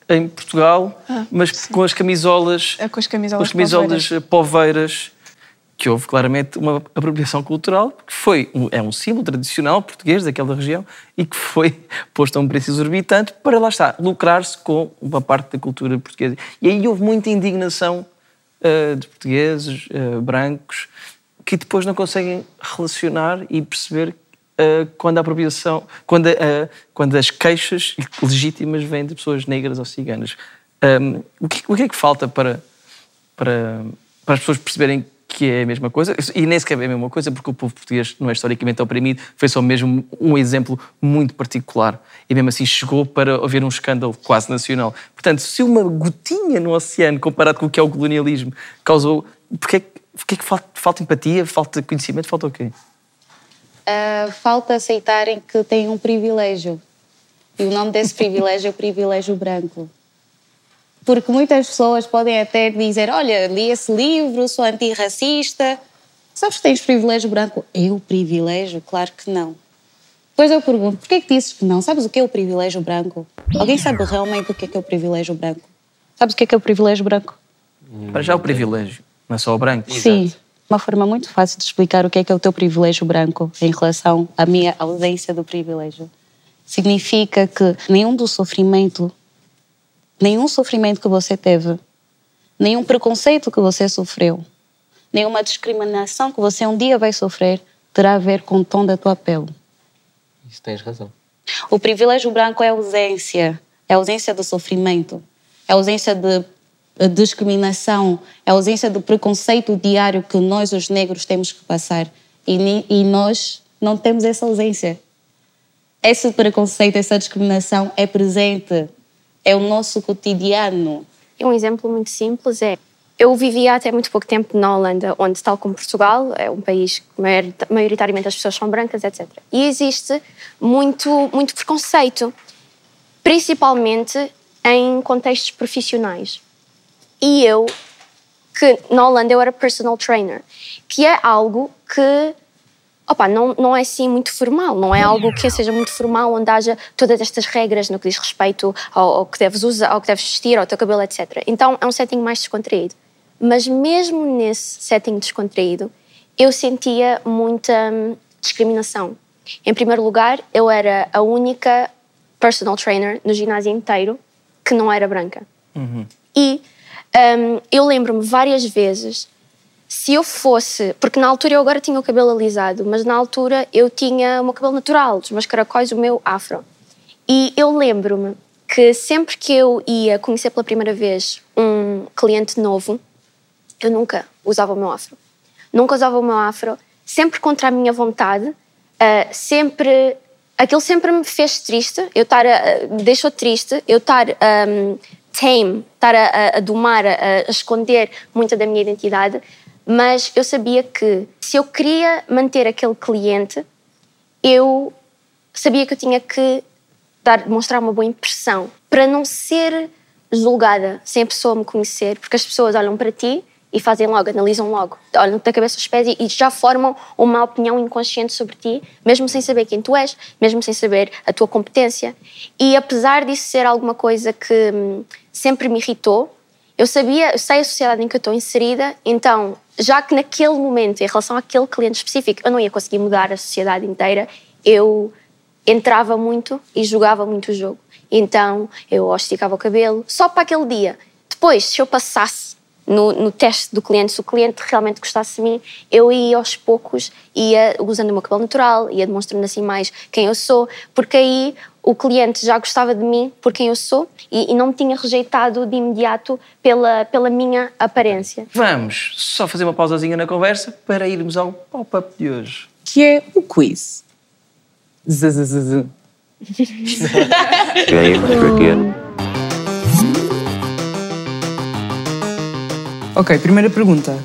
em Portugal, Ah, mas com as camisolas, É com as com camisolas, as camisolas poveiras, que houve claramente uma apropriação cultural, que foi um- é um símbolo tradicional português daquela região e que foi posto a um preço exorbitante para lá está, lucrar-se com uma parte da cultura portuguesa. E aí houve muita indignação ah, de portugueses, ah, brancos, que depois não conseguem relacionar e perceber ah, quando a apropriação, quando, quando as queixas legítimas vêm de pessoas negras ou ciganas. Ahm, o, que, o que é que falta para, para, para as pessoas perceberem que é a mesma coisa, e nem sequer é a mesma coisa, porque o povo português não é historicamente oprimido, foi só mesmo um exemplo muito particular. E mesmo assim chegou para haver um escândalo quase nacional. Portanto, se uma gotinha no oceano, comparado com o que é o colonialismo, causou. Porquê, porquê que falta, falta empatia, falta conhecimento, falta o quê? Uh, falta aceitarem que têm um privilégio. E o nome desse privilégio é o privilégio branco. Porque muitas pessoas podem até dizer: Olha, li esse livro, sou antirracista. Sabes que tens privilégio branco? Eu, privilégio? Claro que não. Depois eu pergunto: Porquê que dizes que não? Sabes o que é o privilégio branco? Alguém sabe realmente o que é, que é o privilégio branco? Sabes o que é, que é o privilégio branco? Para já o privilégio, não é só o branco. Sim, uma forma muito fácil de explicar o que é que é o teu privilégio branco em relação à minha ausência do privilégio. Significa que nenhum do sofrimento nenhum sofrimento que você teve, nenhum preconceito que você sofreu, nenhuma discriminação que você um dia vai sofrer terá a ver com o tom da tua pele. Isso tens razão. O privilégio branco é ausência, é ausência do sofrimento, é ausência de discriminação, é ausência do preconceito diário que nós, os negros, temos que passar. E, e nós não temos essa ausência. Esse preconceito, essa discriminação é presente é o nosso cotidiano. Um exemplo muito simples é eu vivia até muito pouco tempo na Holanda, onde, tal como Portugal, é um país que maioritariamente as pessoas são brancas, etc. E existe muito, muito preconceito, principalmente em contextos profissionais. E eu, que na Holanda eu era personal trainer, que é algo que opa, não, não é assim muito formal, não é algo que seja muito formal, onde haja todas estas regras no que diz respeito ao, ao que deves usar, ao que deves vestir, ao teu cabelo, etc. Então é um setting mais descontraído. Mas mesmo nesse setting descontraído, eu sentia muita hum, discriminação. Em primeiro lugar, eu era a única personal trainer no ginásio inteiro que não era branca. Uhum. E um, eu lembro-me várias vezes se eu fosse, porque na altura eu agora tinha o cabelo alisado, mas na altura eu tinha o meu cabelo natural, os meus caracóis, o meu afro. E eu lembro-me que sempre que eu ia conhecer pela primeira vez um cliente novo, eu nunca usava o meu afro. Nunca usava o meu afro, sempre contra a minha vontade, uh, sempre. Aquilo sempre me fez triste, eu estar. Uh, me deixou triste, eu estar. Um, tame, estar a, a, domar, a, a esconder muita da minha identidade, mas eu sabia que se eu queria manter aquele cliente, eu sabia que eu tinha que dar, demonstrar uma boa impressão para não ser julgada sem a pessoa me conhecer, porque as pessoas olham para ti e fazem logo, analisam logo, olham da cabeça aos pés e, já formam uma opinião inconsciente sobre ti, mesmo sem saber quem tu és, mesmo sem saber a tua competência. E apesar disso ser alguma coisa que hum, sempre me irritou, eu sabia, eu sei a sociedade em que eu estou inserida, então, já que naquele momento, em relação àquele cliente específico, eu não ia conseguir mudar a sociedade inteira, eu entrava muito e jogava muito o jogo. Então, eu esticava o cabelo só para aquele dia. Depois, se eu passasse no, no, teste do cliente, se o cliente realmente gostasse de mim, eu ia aos poucos, ia usando o meu cabelo natural, ia demonstrando assim mais quem eu sou, porque aí o cliente já gostava de mim por quem eu sou e, e, não me tinha rejeitado de imediato pela, pela minha aparência. Vamos só fazer uma pausazinha na conversa para irmos ao pop-up de hoje. Que é o quiz. Ok, primeira pergunta.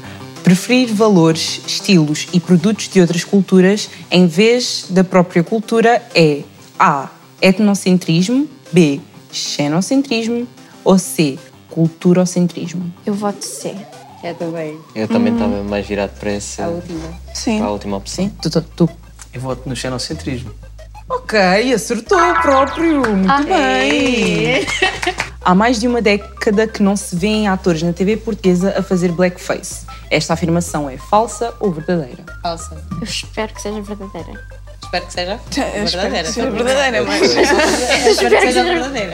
Preferir valores, estilos e produtos de outras culturas em vez da própria cultura é A etnocentrismo, B, xenocentrismo ou C, culturocentrismo? Eu voto C. Eu também. Eu também estava hum. mais virado para essa. A última. Sim. Para a última opção. Sim, tu, tu, tu. Eu voto no xenocentrismo. Ok, acertou próprio. Muito ah, bem. É. Há mais de uma década que não se vêem atores na TV portuguesa a fazer blackface. Esta afirmação é falsa ou verdadeira? Falsa. Eu espero que seja verdadeira. Espero que seja verdadeira. Que seja verdadeira, mas... espero que seja verdadeira.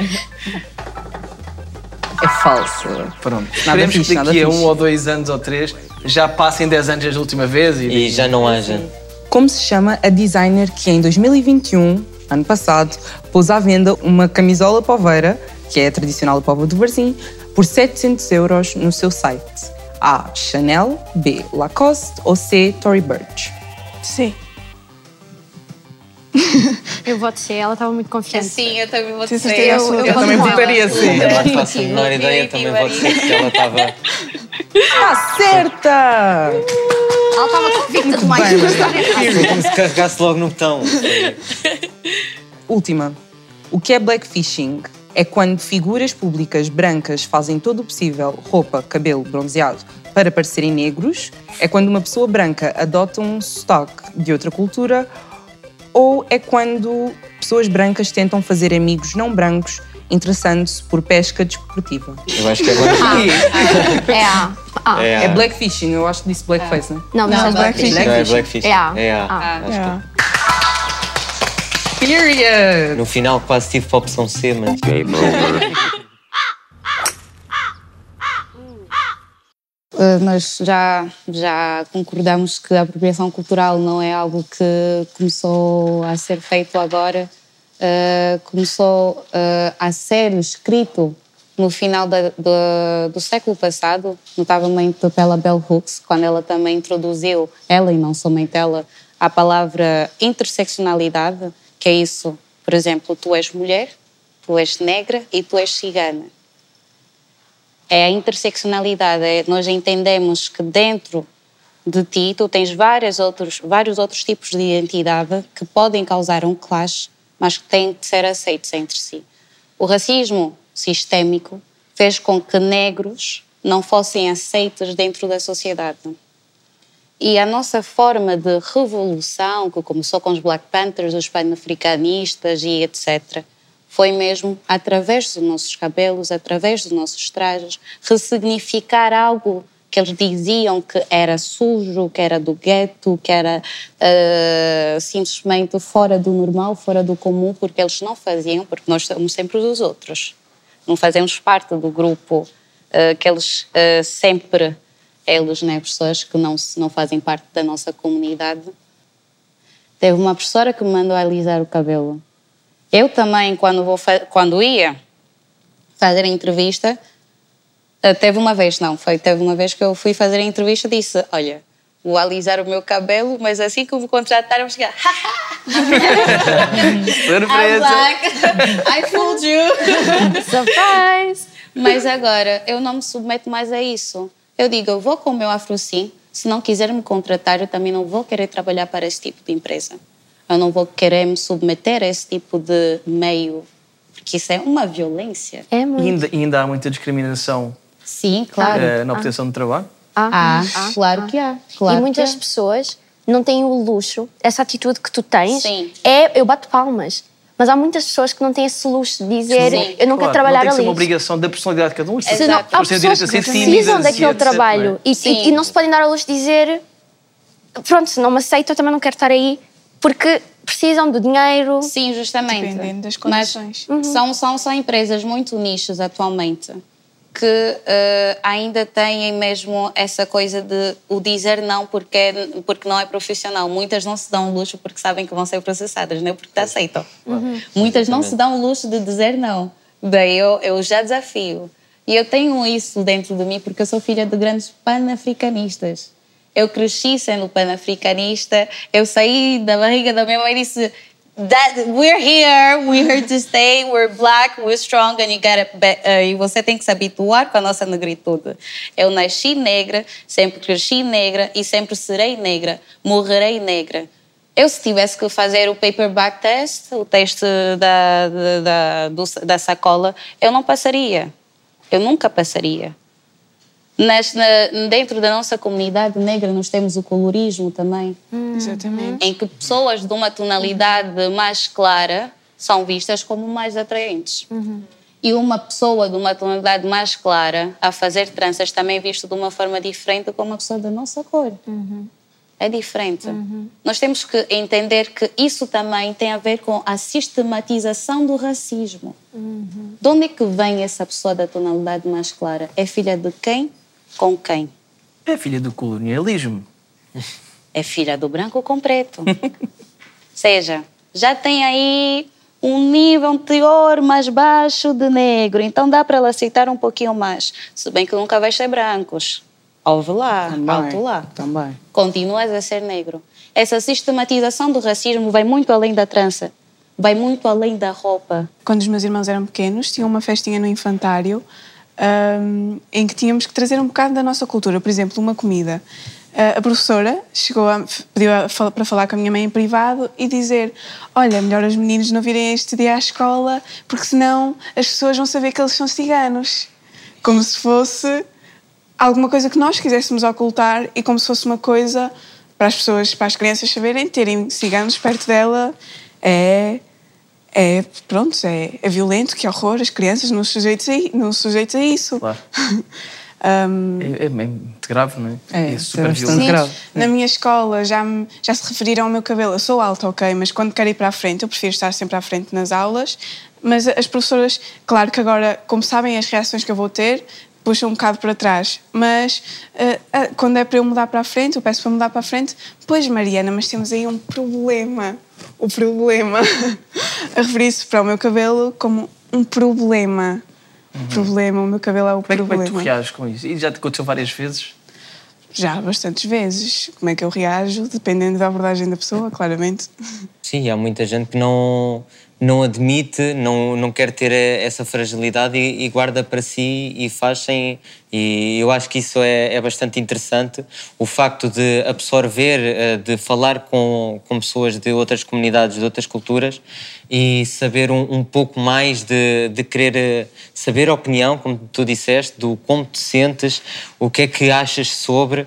É falso. Pronto. Nada Esperemos fixe, que daqui a um ou dois anos ou três já passem 10 anos desde a última vez e, e já não haja. Como se chama a designer que em 2021, ano passado, pôs à venda uma camisola poveira, que é a tradicional povo do Varzim, por 700 euros no seu site? A. Chanel, B. Lacoste ou C. Tory Burch? C. Eu voto C, ela estava muito confiante. Sim, eu também vou Sim, dizer. certeza absoluta. Eu também votaria C. Eu não faço a menor ideia, também vou dizer que ela estava. Está certa! Ela estava convicta mas estava errado. Foi como se carregasse logo no botão. Última. O que é blackfishing? É quando figuras públicas brancas fazem todo o possível, roupa, cabelo, bronzeado, para parecerem negros. É quando uma pessoa branca adota um sotaque de outra cultura. Ou é quando pessoas brancas tentam fazer amigos não brancos interessando-se por pesca desportiva. Eu acho que. É A. A. É A. É blackfishing, eu acho que disse blackface, né? Não, mas Não, é blackfish. blackfish. Não, é Blackfish. É A. É A. A. Acho que- É. Period! No final quase tive para a opção C, mas. Game over. nós já, já concordamos que a apropriação cultural não é algo que começou a ser feito agora, Uh, começou uh, a ser escrito no final da, do, do século passado, notavelmente pela Bell Hooks, quando ela também introduziu, ela e não somente ela, a palavra interseccionalidade, que é isso, por exemplo, tu és mulher, tu és negra e tu és cigana é a interseccionalidade. É, nós entendemos que dentro de ti tu tens vários outros, vários outros tipos de identidade que podem causar um clash, mas que têm de ser aceitos entre si. O racismo sistémico fez com que negros não fossem aceitos dentro da sociedade. E a nossa forma de revolução, que começou com os Black Panthers, os pan-africanistas e etc., foi mesmo através dos nossos cabelos, através dos nossos trajes, ressignificar algo que eles diziam que era sujo, que era do gueto, que era uh, simplesmente fora do normal, fora do comum, porque eles não faziam, porque nós somos sempre os outros. Não fazemos parte do grupo uh, que eles uh, sempre, eles, né, pessoas que não, não fazem parte da nossa comunidade. Teve uma professora que me mandou alisar o cabelo. Eu também, quando, vou quando ia fazer a entrevista, teve uma vez, não, foi, teve uma vez que eu fui fazer a entrevista e disse, olha, vou alisar o meu cabelo, mas assim que me contrataram, chegar, Surpresa! I fooled you! Surprise! Mas agora, eu não me submeto mais a isso. Eu digo, eu vou com o meu afro sim, se não quiser me contratar, eu também não vou querer trabalhar para esse tipo de empresa. Eu não vou querer me submeter a esse tipo de meio, porque isso é uma violência. É E muito. ainda, e ainda há muita discriminação Sim, claro. eh, na obtenção de trabalho? Ah, Ah, claro que há. Claro e muitas pessoas não têm o luxo, essa atitude que tu tens, Sim. é eu bato palmas. Mas há muitas pessoas que não têm esse luxo de dizer Sim. eu não Claro, quero trabalhar não tem que ser ali. uma obrigação da personalidade de cada um. As Se não, há pessoas que precisam daquele etc, é? trabalho e, e- e não se podem dar ao luxo de dizer pronto, se não me aceito, eu também não quero estar aí porque precisam de dinheiro. Sim, justamente. Dependendo das Mas condições. são, são, são empresas muito nichas atualmente que eh, ainda têm mesmo essa coisa de o dizer não porque, é- porque não é profissional. Muitas não se dão o luxo porque sabem que vão ser processadas, não é porque te aceitam. Muitas não se dão o luxo de dizer não. Daí eu, eu já desafio. E eu tenho isso dentro de mim porque eu sou filha de grandes panafricanistas. Eu cresci sendo panafricanista, eu saí da barriga da minha mãe e disse That, we're here, we're here to stay, we're black, we're strong and you gotta uh, e você tem que se habituar com a nossa negritude. Eu nasci negra, sempre cresci negra e sempre serei negra, morrerei negra. Eu, se tivesse que fazer o paperback test, o teste da, da, da, da sacola, eu não passaria. Eu nunca passaria. Nas- na- dentro da nossa comunidade negra, nós temos o colorismo também Exatamente. em que pessoas de uma tonalidade mais clara são vistas como mais atraentes. E uma pessoa de uma tonalidade mais clara a fazer tranças também é visto de uma forma diferente como uma pessoa da nossa cor. É diferente. Nós temos que entender que isso também tem a ver com a sistematização do racismo. De onde é que vem essa pessoa da tonalidade mais clara? É filha de quem? Com quem? É filha do colonialismo. é filha do branco com preto. seja, já tem aí um nível, um teor mais baixo de negro, então dá para ela aceitar um pouquinho mais. Se bem que nunca vai ser brancos. Ouve lá, Também, alto lá. Também. Continuas a ser negro. Essa sistematização do racismo vai muito além da trança, vai muito além da roupa. Quando os meus irmãos eram pequenos, tinha uma festinha no infantário ahm, em que tínhamos que trazer um bocado da nossa cultura. Por exemplo, uma comida. Ah, a professora chegou a, pediu a para falar com a minha mãe em privado e dizer: Olha, melhor os meninos não virem este dia à escola, porque senão as pessoas vão saber que eles são ciganos. Como se fosse alguma coisa que nós quiséssemos ocultar e como se fosse uma coisa para as pessoas, para as crianças saberem, terem ciganos perto dela é é pronto é, é violento que horror as crianças não se sujeitam a, não se sujeitam a isso Claro. Ahm, É, é muito grave, não é? é, super Sim. violento. grave. Na minha escola já, me- já se referiram ao meu cabelo. Eu sou alta, ok, mas quando quero ir para a frente, eu prefiro estar sempre à frente nas aulas. Mas as professoras, claro que agora, como sabem as reações que eu vou ter, puxam um bocado para trás. Mas eh, ah, quando é para eu mudar para a frente, eu peço para mudar para a frente. Pois, Mariana, mas temos aí um problema. O problema. a referir-se para o meu cabelo como um problema. Problema, o meu cabelo é o Como é, que- como é problema. que tu reages com isso? E já te aconteceu várias vezes? Já bastantes vezes. Como é que eu reajo? Dependendo da abordagem da pessoa, claramente. Sim, há muita gente que não, não admite, não, não quer ter essa fragilidade e, e guarda para si e faz sem. E eu acho que isso é, é bastante interessante. O facto de absorver, eh, de falar com, com pessoas de outras comunidades, de outras culturas e saber um, um pouco mais de, de querer eh, saber a opinião, como tu disseste, do como te sentes, o que é que achas sobre,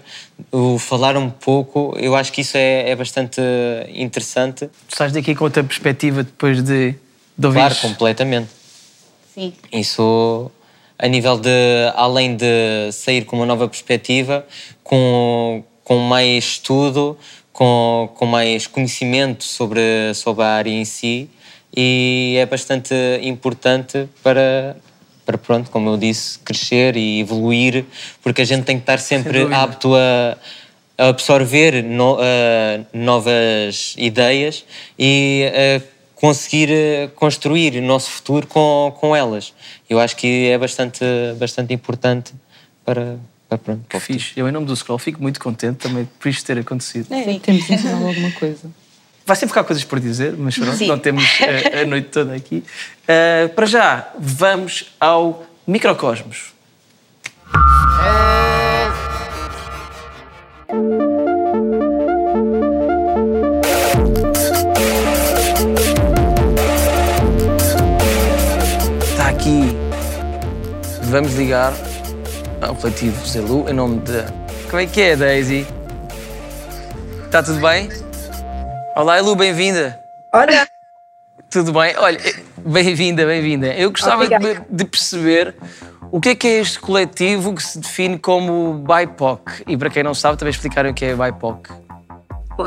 o falar um pouco, eu acho que isso é, é bastante interessante. Tu sais daqui com outra perspectiva depois de, de ouvir. Claro, completamente. Sim. Isso, a nível de, além de sair com uma nova perspectiva, com, com mais estudo, com, com mais conhecimento sobre, sobre a área em si, e é bastante importante para, para, pronto, como eu disse, crescer e evoluir, porque a gente tem que estar sempre apto a, a absorver no- a novas ideias e a conseguir eh, construir o nosso futuro com, com elas. Eu acho que é bastante, bastante importante para, para pronto. Que fixe. Eu, em nome do Scroll, fico muito contente também por isto ter acontecido. É, temos ensinado alguma coisa. Vai sempre ficar coisas por dizer, mas pronto, Sim. não temos eh, a noite toda aqui. Eh, para já, vamos ao microcosmos. Está Vamos ligar ao coletivo Zelu em nome de. Como é que é, Daisy? Está tudo bem? Olá, Elu, bem-vinda. Olha. Tudo bem? Olha, bem-vinda, bem-vinda. Eu gostava de, de perceber o que é que é este coletivo que se define como BIPOC. E para quem não sabe, também explicar o que é BIPOC.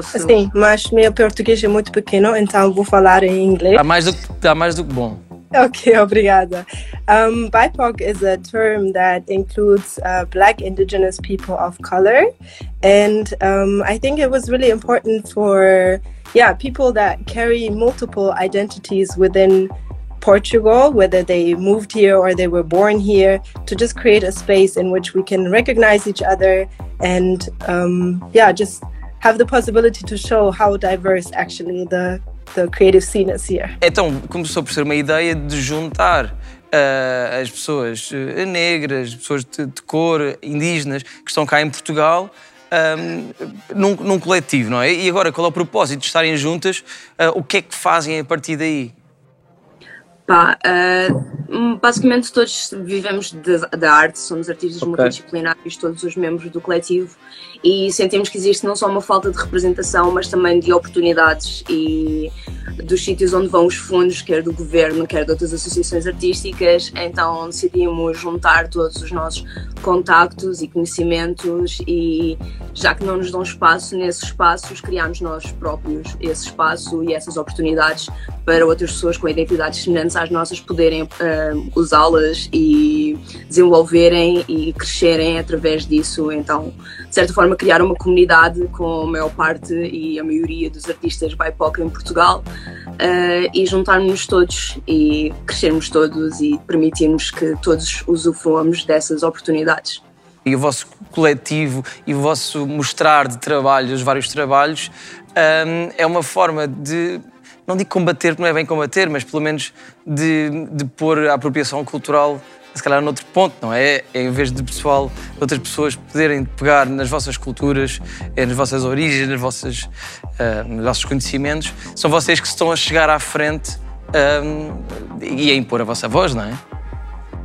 Sim, mas meu português é muito pequeno, então vou falar em inglês. Há mais do que, há mais do que bom. Okay, obrigada. Um, BIPOC is a term that includes uh, Black, Indigenous people of color, and um, I think it was really important for yeah people that carry multiple identities within Portugal, whether they moved here or they were born here, to just create a space in which we can recognize each other and um, yeah, just have the possibility to show how diverse actually the the creative scene is here. Então, começou por ser uma ideia de juntar ah, as pessoas eh, negras, pessoas de, de cor, indígenas, que estão cá em Portugal, ahm, num, num coletivo, não é? E agora, qual é o propósito de estarem juntas? Ah, o que é que fazem a partir daí? Pá, ah, basicamente todos vivemos de- da arte, somos artistas Ok. multidisciplinares, todos os membros do coletivo, e sentimos que existe não só uma falta de representação, mas também de oportunidades e dos sítios onde vão os fundos, quer do governo, quer de outras associações artísticas. Então decidimos juntar todos os nossos contactos e conhecimentos, e já que não nos dão espaço nesses espaços, criamos nós próprios esse espaço e essas oportunidades para outras pessoas com identidades semelhantes às nossas poderem ah, usá-las e desenvolverem e crescerem através disso. Então, de certa forma, criar uma comunidade com a maior parte e a maioria dos artistas BIPOC em Portugal ah, e juntarmos-nos todos e crescermos todos e permitirmos que todos usufruamos dessas oportunidades. e o vosso coletivo e o vosso mostrar de trabalho, os vários trabalhos, hum, é uma forma de não digo combater, não é bem combater, mas pelo menos de, de pôr a apropriação cultural se calhar noutro ponto, não é? é em vez de pessoal, outras pessoas poderem pegar nas vossas culturas, eh, nas vossas origens, nas vossas, uh, nos vossos conhecimentos, são vocês que estão a chegar à frente um, e a impor a vossa voz, não é?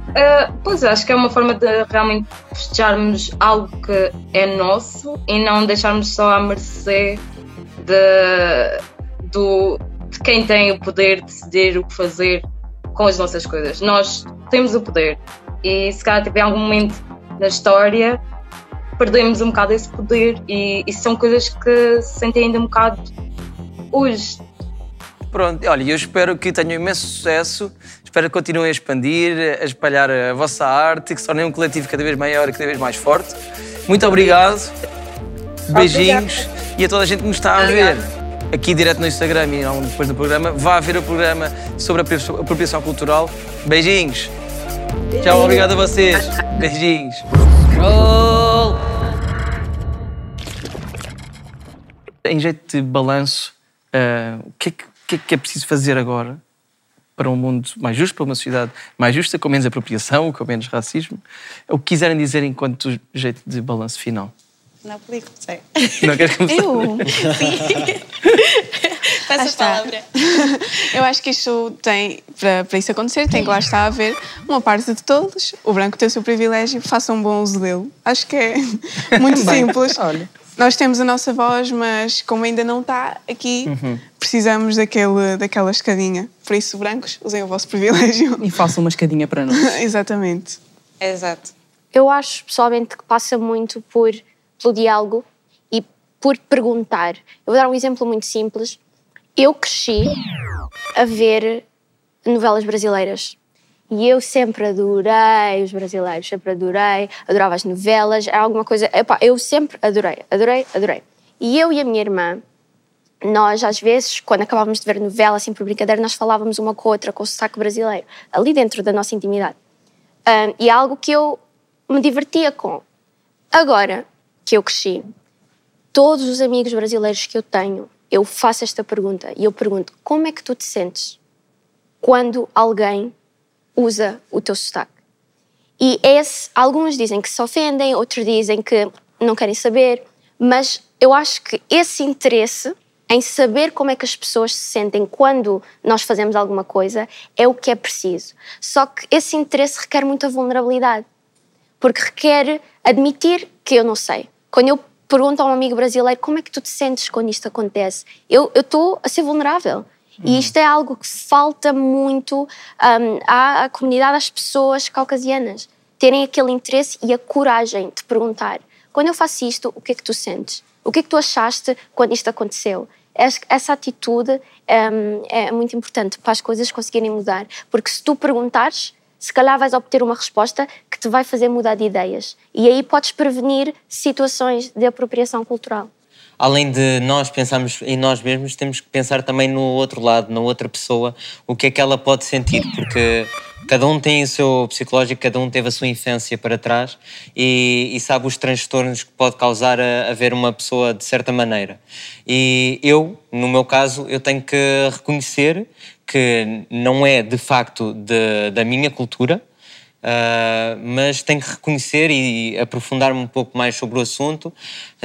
Uh, pois acho que é uma forma de realmente festejarmos algo que é nosso e não deixarmos só à mercê de, do, de quem tem o poder de decidir o que fazer com as nossas coisas. Nós temos o poder e se calhar tipo, em algum momento na história perdemos um bocado esse poder e, e são coisas que se sentem ainda um bocado hoje. Pronto, olha, eu espero que tenham imenso sucesso, espero que continuem a expandir, a espalhar a vossa arte, que se tornem um coletivo cada vez maior e cada vez mais forte. Muito obrigado, beijinhos Obrigado. e a toda a gente que nos está a ver aqui direto no Instagram e depois do programa, vá ver o programa sobre a apropriação cultural. Beijinhos. Tchau, obrigado a vocês. Beijinhos. Roll. Em jeito de balanço, uh, o que, é que, que, é que é preciso fazer agora para um mundo mais justo, para uma sociedade mais justa, com menos apropriação, com menos racismo? O que quiserem dizer enquanto jeito de balanço final? Não sei. Não queres começar? Eu? Sim. Peço a palavra. Eu acho que isto tem, para, para isso acontecer, tem que lá estar a haver uma parte de todos. O branco tem o seu privilégio, façam um bom uso dele. Acho que é muito simples. Olha. Nós temos a nossa voz, mas como ainda não está aqui, Uhum. precisamos daquele, daquela escadinha. Por isso, brancos, usem o vosso privilégio. E façam uma escadinha para nós. Exatamente. Exato. Eu acho pessoalmente que passa muito por pelo diálogo e por perguntar. Eu vou dar um exemplo muito simples. Eu cresci a ver novelas brasileiras. E eu sempre adorei os brasileiros, sempre adorei, adorava as novelas, era alguma coisa. Epá, eu sempre adorei, adorei, adorei. E eu e a minha irmã, nós às vezes, quando acabávamos de ver novela, assim por brincadeira, nós falávamos uma com a outra com o sotaque brasileiro, ali dentro da nossa intimidade. Um, e é algo que eu me divertia com. Agora que eu cresci, todos os amigos brasileiros que eu tenho, eu faço esta pergunta e eu pergunto: como é que tu te sentes quando alguém usa o teu sotaque? E esse, alguns dizem que se ofendem, outros dizem que não querem saber, mas eu acho que esse interesse em saber como é que as pessoas se sentem quando nós fazemos alguma coisa é o que é preciso. Só que esse interesse requer muita vulnerabilidade, porque requer admitir que eu não sei. Quando eu pergunto a um amigo brasileiro como é que tu te sentes quando isto acontece, eu estou a ser vulnerável. E isto é algo que falta muito um, à, à comunidade, às pessoas caucasianas. Terem aquele interesse e a coragem de perguntar: quando eu faço isto, o que é que tu sentes? O que é que tu achaste quando isto aconteceu? Essa atitude um, é muito importante para as coisas conseguirem mudar. Porque se tu perguntares, se calhar vais obter uma resposta te vai fazer mudar de ideias. E aí podes prevenir situações de apropriação cultural. Além de nós pensarmos em nós mesmos, temos que pensar também no outro lado, na outra pessoa, o que é que ela pode sentir, porque cada um tem o seu psicológico, cada um teve a sua infância para trás e, e sabe os transtornos que pode causar a, a ver uma pessoa de certa maneira. E eu, no meu caso, eu tenho que reconhecer que não é de facto de, da minha cultura, Uh, mas tenho que reconhecer e aprofundar-me um pouco mais sobre o assunto,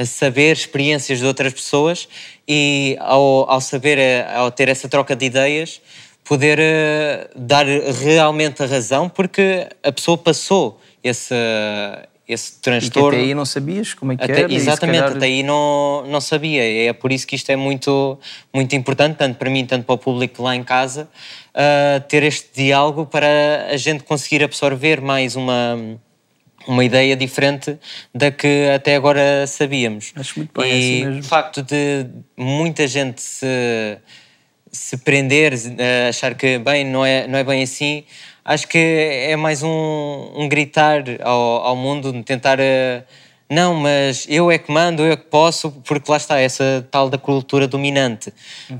saber experiências de outras pessoas e ao, ao saber, ao ter essa troca de ideias, poder uh, dar realmente a razão porque a pessoa passou esse, esse transtorno. E até aí não sabias como é que até, era? Exatamente, calhar... até aí não, não sabia. É por isso que isto é muito, muito importante, tanto para mim, tanto para o público lá em casa, uh, ter este diálogo para a gente conseguir absorver mais uma, uma ideia diferente da que até agora sabíamos. Acho muito bem, e é assim mesmo. o facto de muita gente se, se prender, uh, achar que, bem, não é, não é bem assim, acho que é mais um, um gritar ao, ao mundo, tentar uh, não, mas eu é que mando, eu é que posso, porque lá está essa tal da cultura dominante.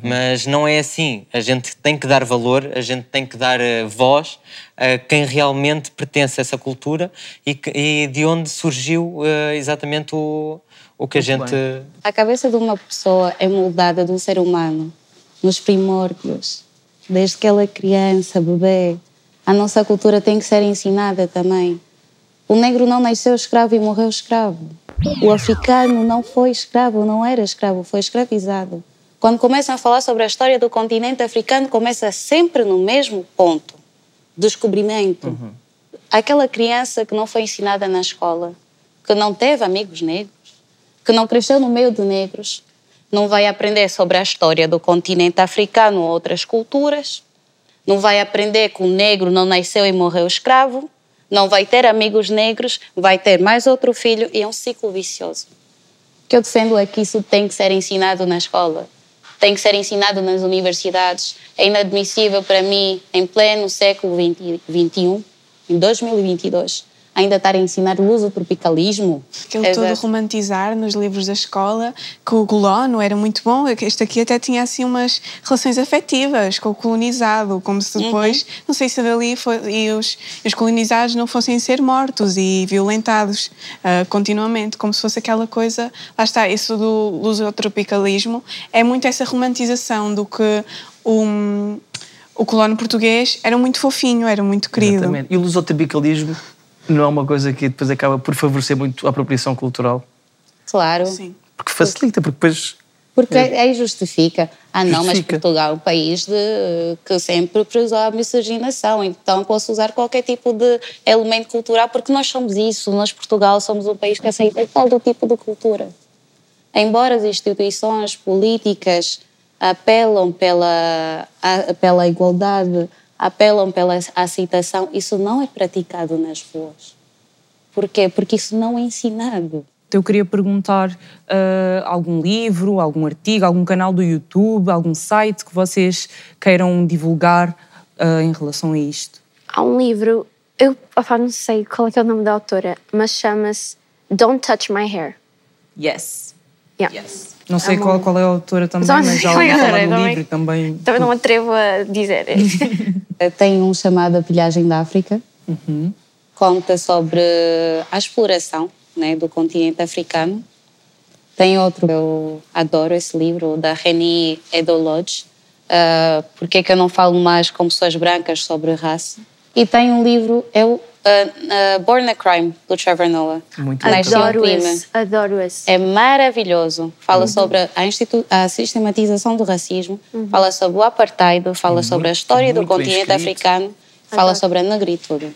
Mas não é assim. A gente tem que dar valor, a gente tem que dar eh, voz a quem realmente pertence a essa cultura e, que- e de onde surgiu eh, exatamente o, o que a gente. A cabeça de uma pessoa é moldada de um ser humano nos primórdios, desde que ela é criança, bebê. A nossa cultura tem que ser ensinada também. O negro não nasceu escravo e morreu escravo. O africano não foi escravo, não era escravo, foi escravizado. Quando começam a falar sobre a história do continente africano, começa sempre no mesmo ponto: descobrimento. Aquela criança que não foi ensinada na escola, que não teve amigos negros, que não cresceu no meio de negros, não vai aprender sobre a história do continente africano ou outras culturas, não vai aprender que o negro não nasceu e morreu escravo, não vai ter amigos negros, vai ter mais outro filho e é um ciclo vicioso. O que eu defendo é que isso tem que ser ensinado na escola, tem que ser ensinado nas universidades. É inadmissível para mim, em pleno século XXI, em 2022, ainda estar a ensinar lusotropicalismo. Aquilo É todo da- romantizar nos livros da escola, que o colono era muito bom, é este aqui até tinha assim umas relações afetivas com o colonizado, como se depois, não sei se dali foi, e os, os colonizados não fossem ser mortos e violentados ah, continuamente, como se fosse aquela coisa, lá está, isso do lusotropicalismo, é muito essa romantização do que o, o colono português era muito fofinho, era muito querido. Exatamente. E o lusotropicalismo não é uma coisa que depois acaba por favorecer muito a apropriação cultural. Claro. Porque facilita, porque depois. Porque É. aí justifica. Ah, não, mas Justifica. Portugal é um país de, que sempre prezou a miscigenação, então posso usar qualquer tipo de elemento cultural, porque nós somos isso. Nós, Portugal, somos um país que aceita todo tipo de cultura. Embora as instituições políticas apelam pela, a- pela igualdade, apelam pela aceitação, isso não é praticado nas ruas. Por quê? Porque isso não é ensinado. Eu queria perguntar ah, algum livro, algum artigo, algum canal do YouTube, algum site que vocês queiram divulgar ah, em relação a isto. Há um livro, eu opá, não sei qual é, que é o nome da autora, mas chama-se Don't Touch My Hair. Yes. Yeah. Não sei É qual, qual é a autora também, Só mas já é ouvi a falar do livro também. Também não me atrevo a dizer. Tem um chamado A Pilhagem da África. Uhum. Conta sobre a exploração né, do continente africano. Tem outro, eu adoro esse livro, da Reni Edolodge. Uh, Por que é que eu não falo mais com pessoas brancas sobre raça? E tem um livro, é o uh, uh, Born a Crime, do Trevor Noah. Muito um Adoro esse, adoro esse. É maravilhoso. Fala Uhum. sobre a, institu- a sistematização do racismo, fala sobre o apartheid, fala sobre a história do continente escrito. africano, fala sobre a negritude.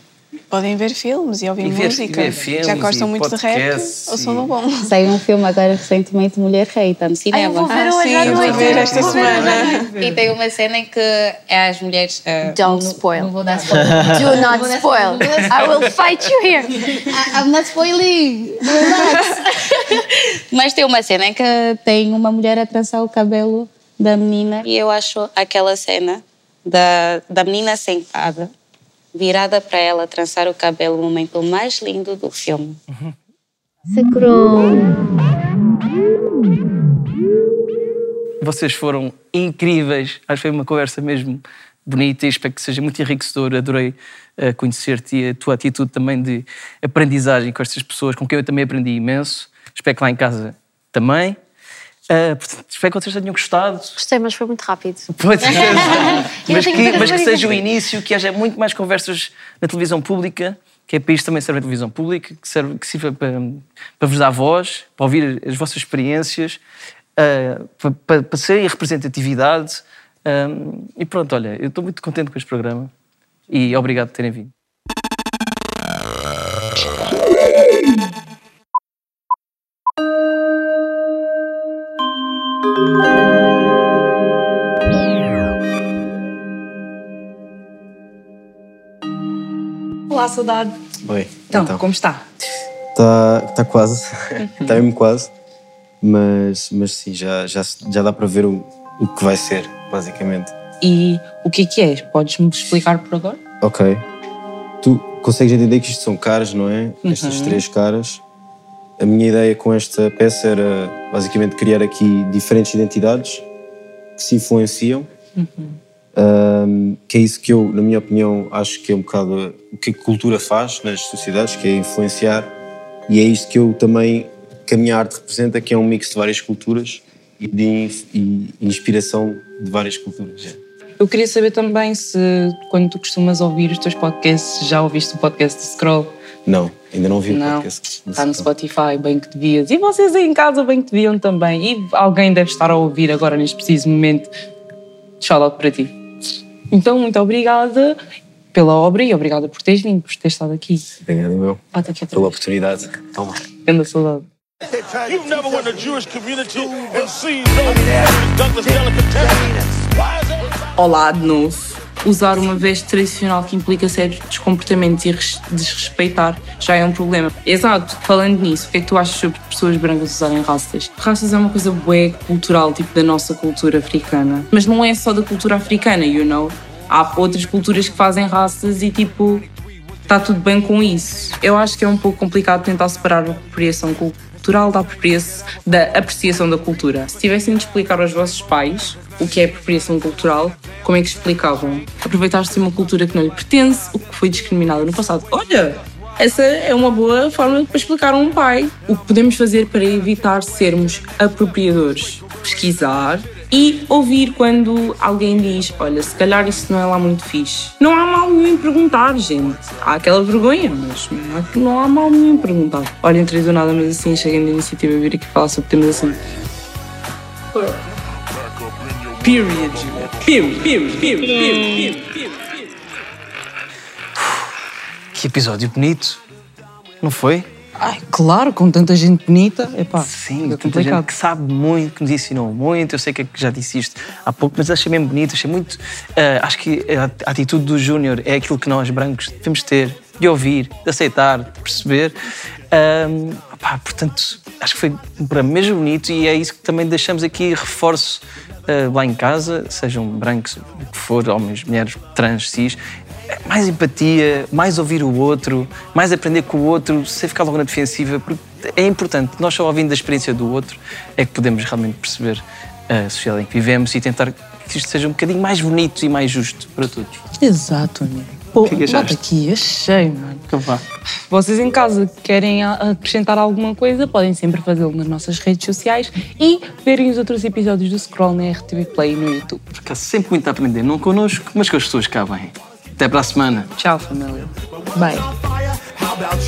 Podem ver filmes e ouvir E ver- música. ver filmes Já gostam e muito de rap ou são do bom? Saiu um filme agora recentemente, Mulher Rei, está no cinema. vou ver Ah, hoje sim, à eu vou ver esta Vou ver semana. E tem uma cena em que é as mulheres. uh, Don't spoil. Não vou dar spoiler. Do not spoil. I will fight you here. I- I'm not spoiling. Relax. Mas tem uma cena em que tem uma mulher a trançar o cabelo da menina e eu acho aquela cena da, da menina sentada, virada para ela, trançar o cabelo, o momento mais lindo do filme. Vocês foram incríveis. Acho que foi uma conversa mesmo bonita e espero que seja muito enriquecedora. Adorei eh, conhecer-te e a tua atitude também de aprendizagem com estas pessoas, com quem eu também aprendi imenso. Espero que lá em casa também. Eh, portanto, espero que vocês tenham gostado. Gostei, mas foi muito rápido. Ser. Mas, que, mas que seja o início, que haja muito mais conversas na televisão pública, que é para isto também serve a televisão pública, que, serve, que sirva para, para vos dar voz, para ouvir as vossas experiências, ah, para, para, para serem representatividade. ah, e pronto, olha, eu estou muito contente com este programa e obrigado por terem vindo. Olá, saudade. Oi. Então, como está? Está tá quase. Está mesmo quase. Mas, mas sim, já, já, já dá para ver o, o que vai ser, basicamente. E o que é que é? Podes-me explicar por agora? Ok. Tu consegues entender que isto são caras, não é? Uhum. Estas três caras. a minha ideia com esta peça era basicamente criar aqui diferentes identidades que se influenciam, um, que é isso que eu, na minha opinião, acho que é um bocado o que a cultura faz nas sociedades, que é influenciar, e é isto que eu também, que a minha arte representa, que é um mix de várias culturas e de e inspiração de várias culturas. Eu queria saber também se, quando tu costumas ouvir os teus podcasts, já ouviste o podcast de Scroll? Não, ainda não vi o Não, podcast. está no Spotify, bem que devias. E vocês aí em casa, bem que deviam também. E alguém deve estar a ouvir agora, neste preciso momento. Shout out para ti. Então, muito obrigada pela obra e obrigada por teres vindo, por teres estado aqui. Obrigado, meu. Bate aqui Pela oportunidade. Toma. Grande saudade. You've never went to Jewish community and seen no Douglas delicatessen. Olá de novo. Usar uma veste tradicional que implica certos comportamentos e res- desrespeitar já é um problema. Exato, falando nisso, o que é que tu achas sobre pessoas brancas usarem raças? Raças é uma coisa bué cultural, tipo da nossa cultura africana. Mas não é só da cultura africana, you know? Há outras culturas que fazem raças e tipo, está tudo bem com isso. Eu acho que é um pouco complicado tentar separar a apropriação cultural da, apropriação, da apreciação da cultura. Se tivessem de explicar aos vossos pais o que é apropriação cultural, como é que explicavam? Aproveitar-se de uma cultura que não lhe pertence, o que foi discriminada no passado. Olha, essa é uma boa forma para explicar a um pai. O que podemos fazer para evitar sermos apropriadores? Pesquisar e ouvir quando alguém diz: Olha, se calhar isso não é lá muito fixe. Não há mal nenhum em perguntar, gente. Há aquela vergonha, mas não há, mal nenhum em perguntar. Olha, entrei do nada, mas assim, cheguei da iniciativa a vir aqui falar sobre temas assim. Period, period, period, period, period. Que episódio bonito, não foi? Ai, claro, com tanta gente bonita. Epá, Sim, é tanta gente que sabe muito, que nos ensinou muito. Eu sei que já disse isto há pouco, mas achei mesmo bonito, achei muito. ah, acho que a atitude do Júnior é aquilo que nós, brancos, devemos ter, de ouvir, de aceitar, de perceber. Pá, portanto, acho que foi para mesmo bonito e é isso que também deixamos aqui, reforço ah, lá em casa, sejam brancos, o que for, homens, mulheres, trans, cis, mais empatia, mais ouvir o outro, mais aprender com o outro, sem ficar logo na defensiva, porque é importante. Nós só ouvindo da experiência do outro é que podemos realmente perceber a sociedade em que vivemos e tentar que isto seja um bocadinho mais bonito e mais justo para todos. Exato, amigo. Pô, que é que aqui, achei, mano. Então vá. Vocês em casa querem a- acrescentar alguma coisa, podem sempre fazê-lo nas nossas redes sociais e verem os outros episódios do Scroll na RTV Play no YouTube. Porque há sempre muito a aprender, não connosco, mas com as pessoas que cá vêm. Até para a semana. Tchau, família. Bye. How about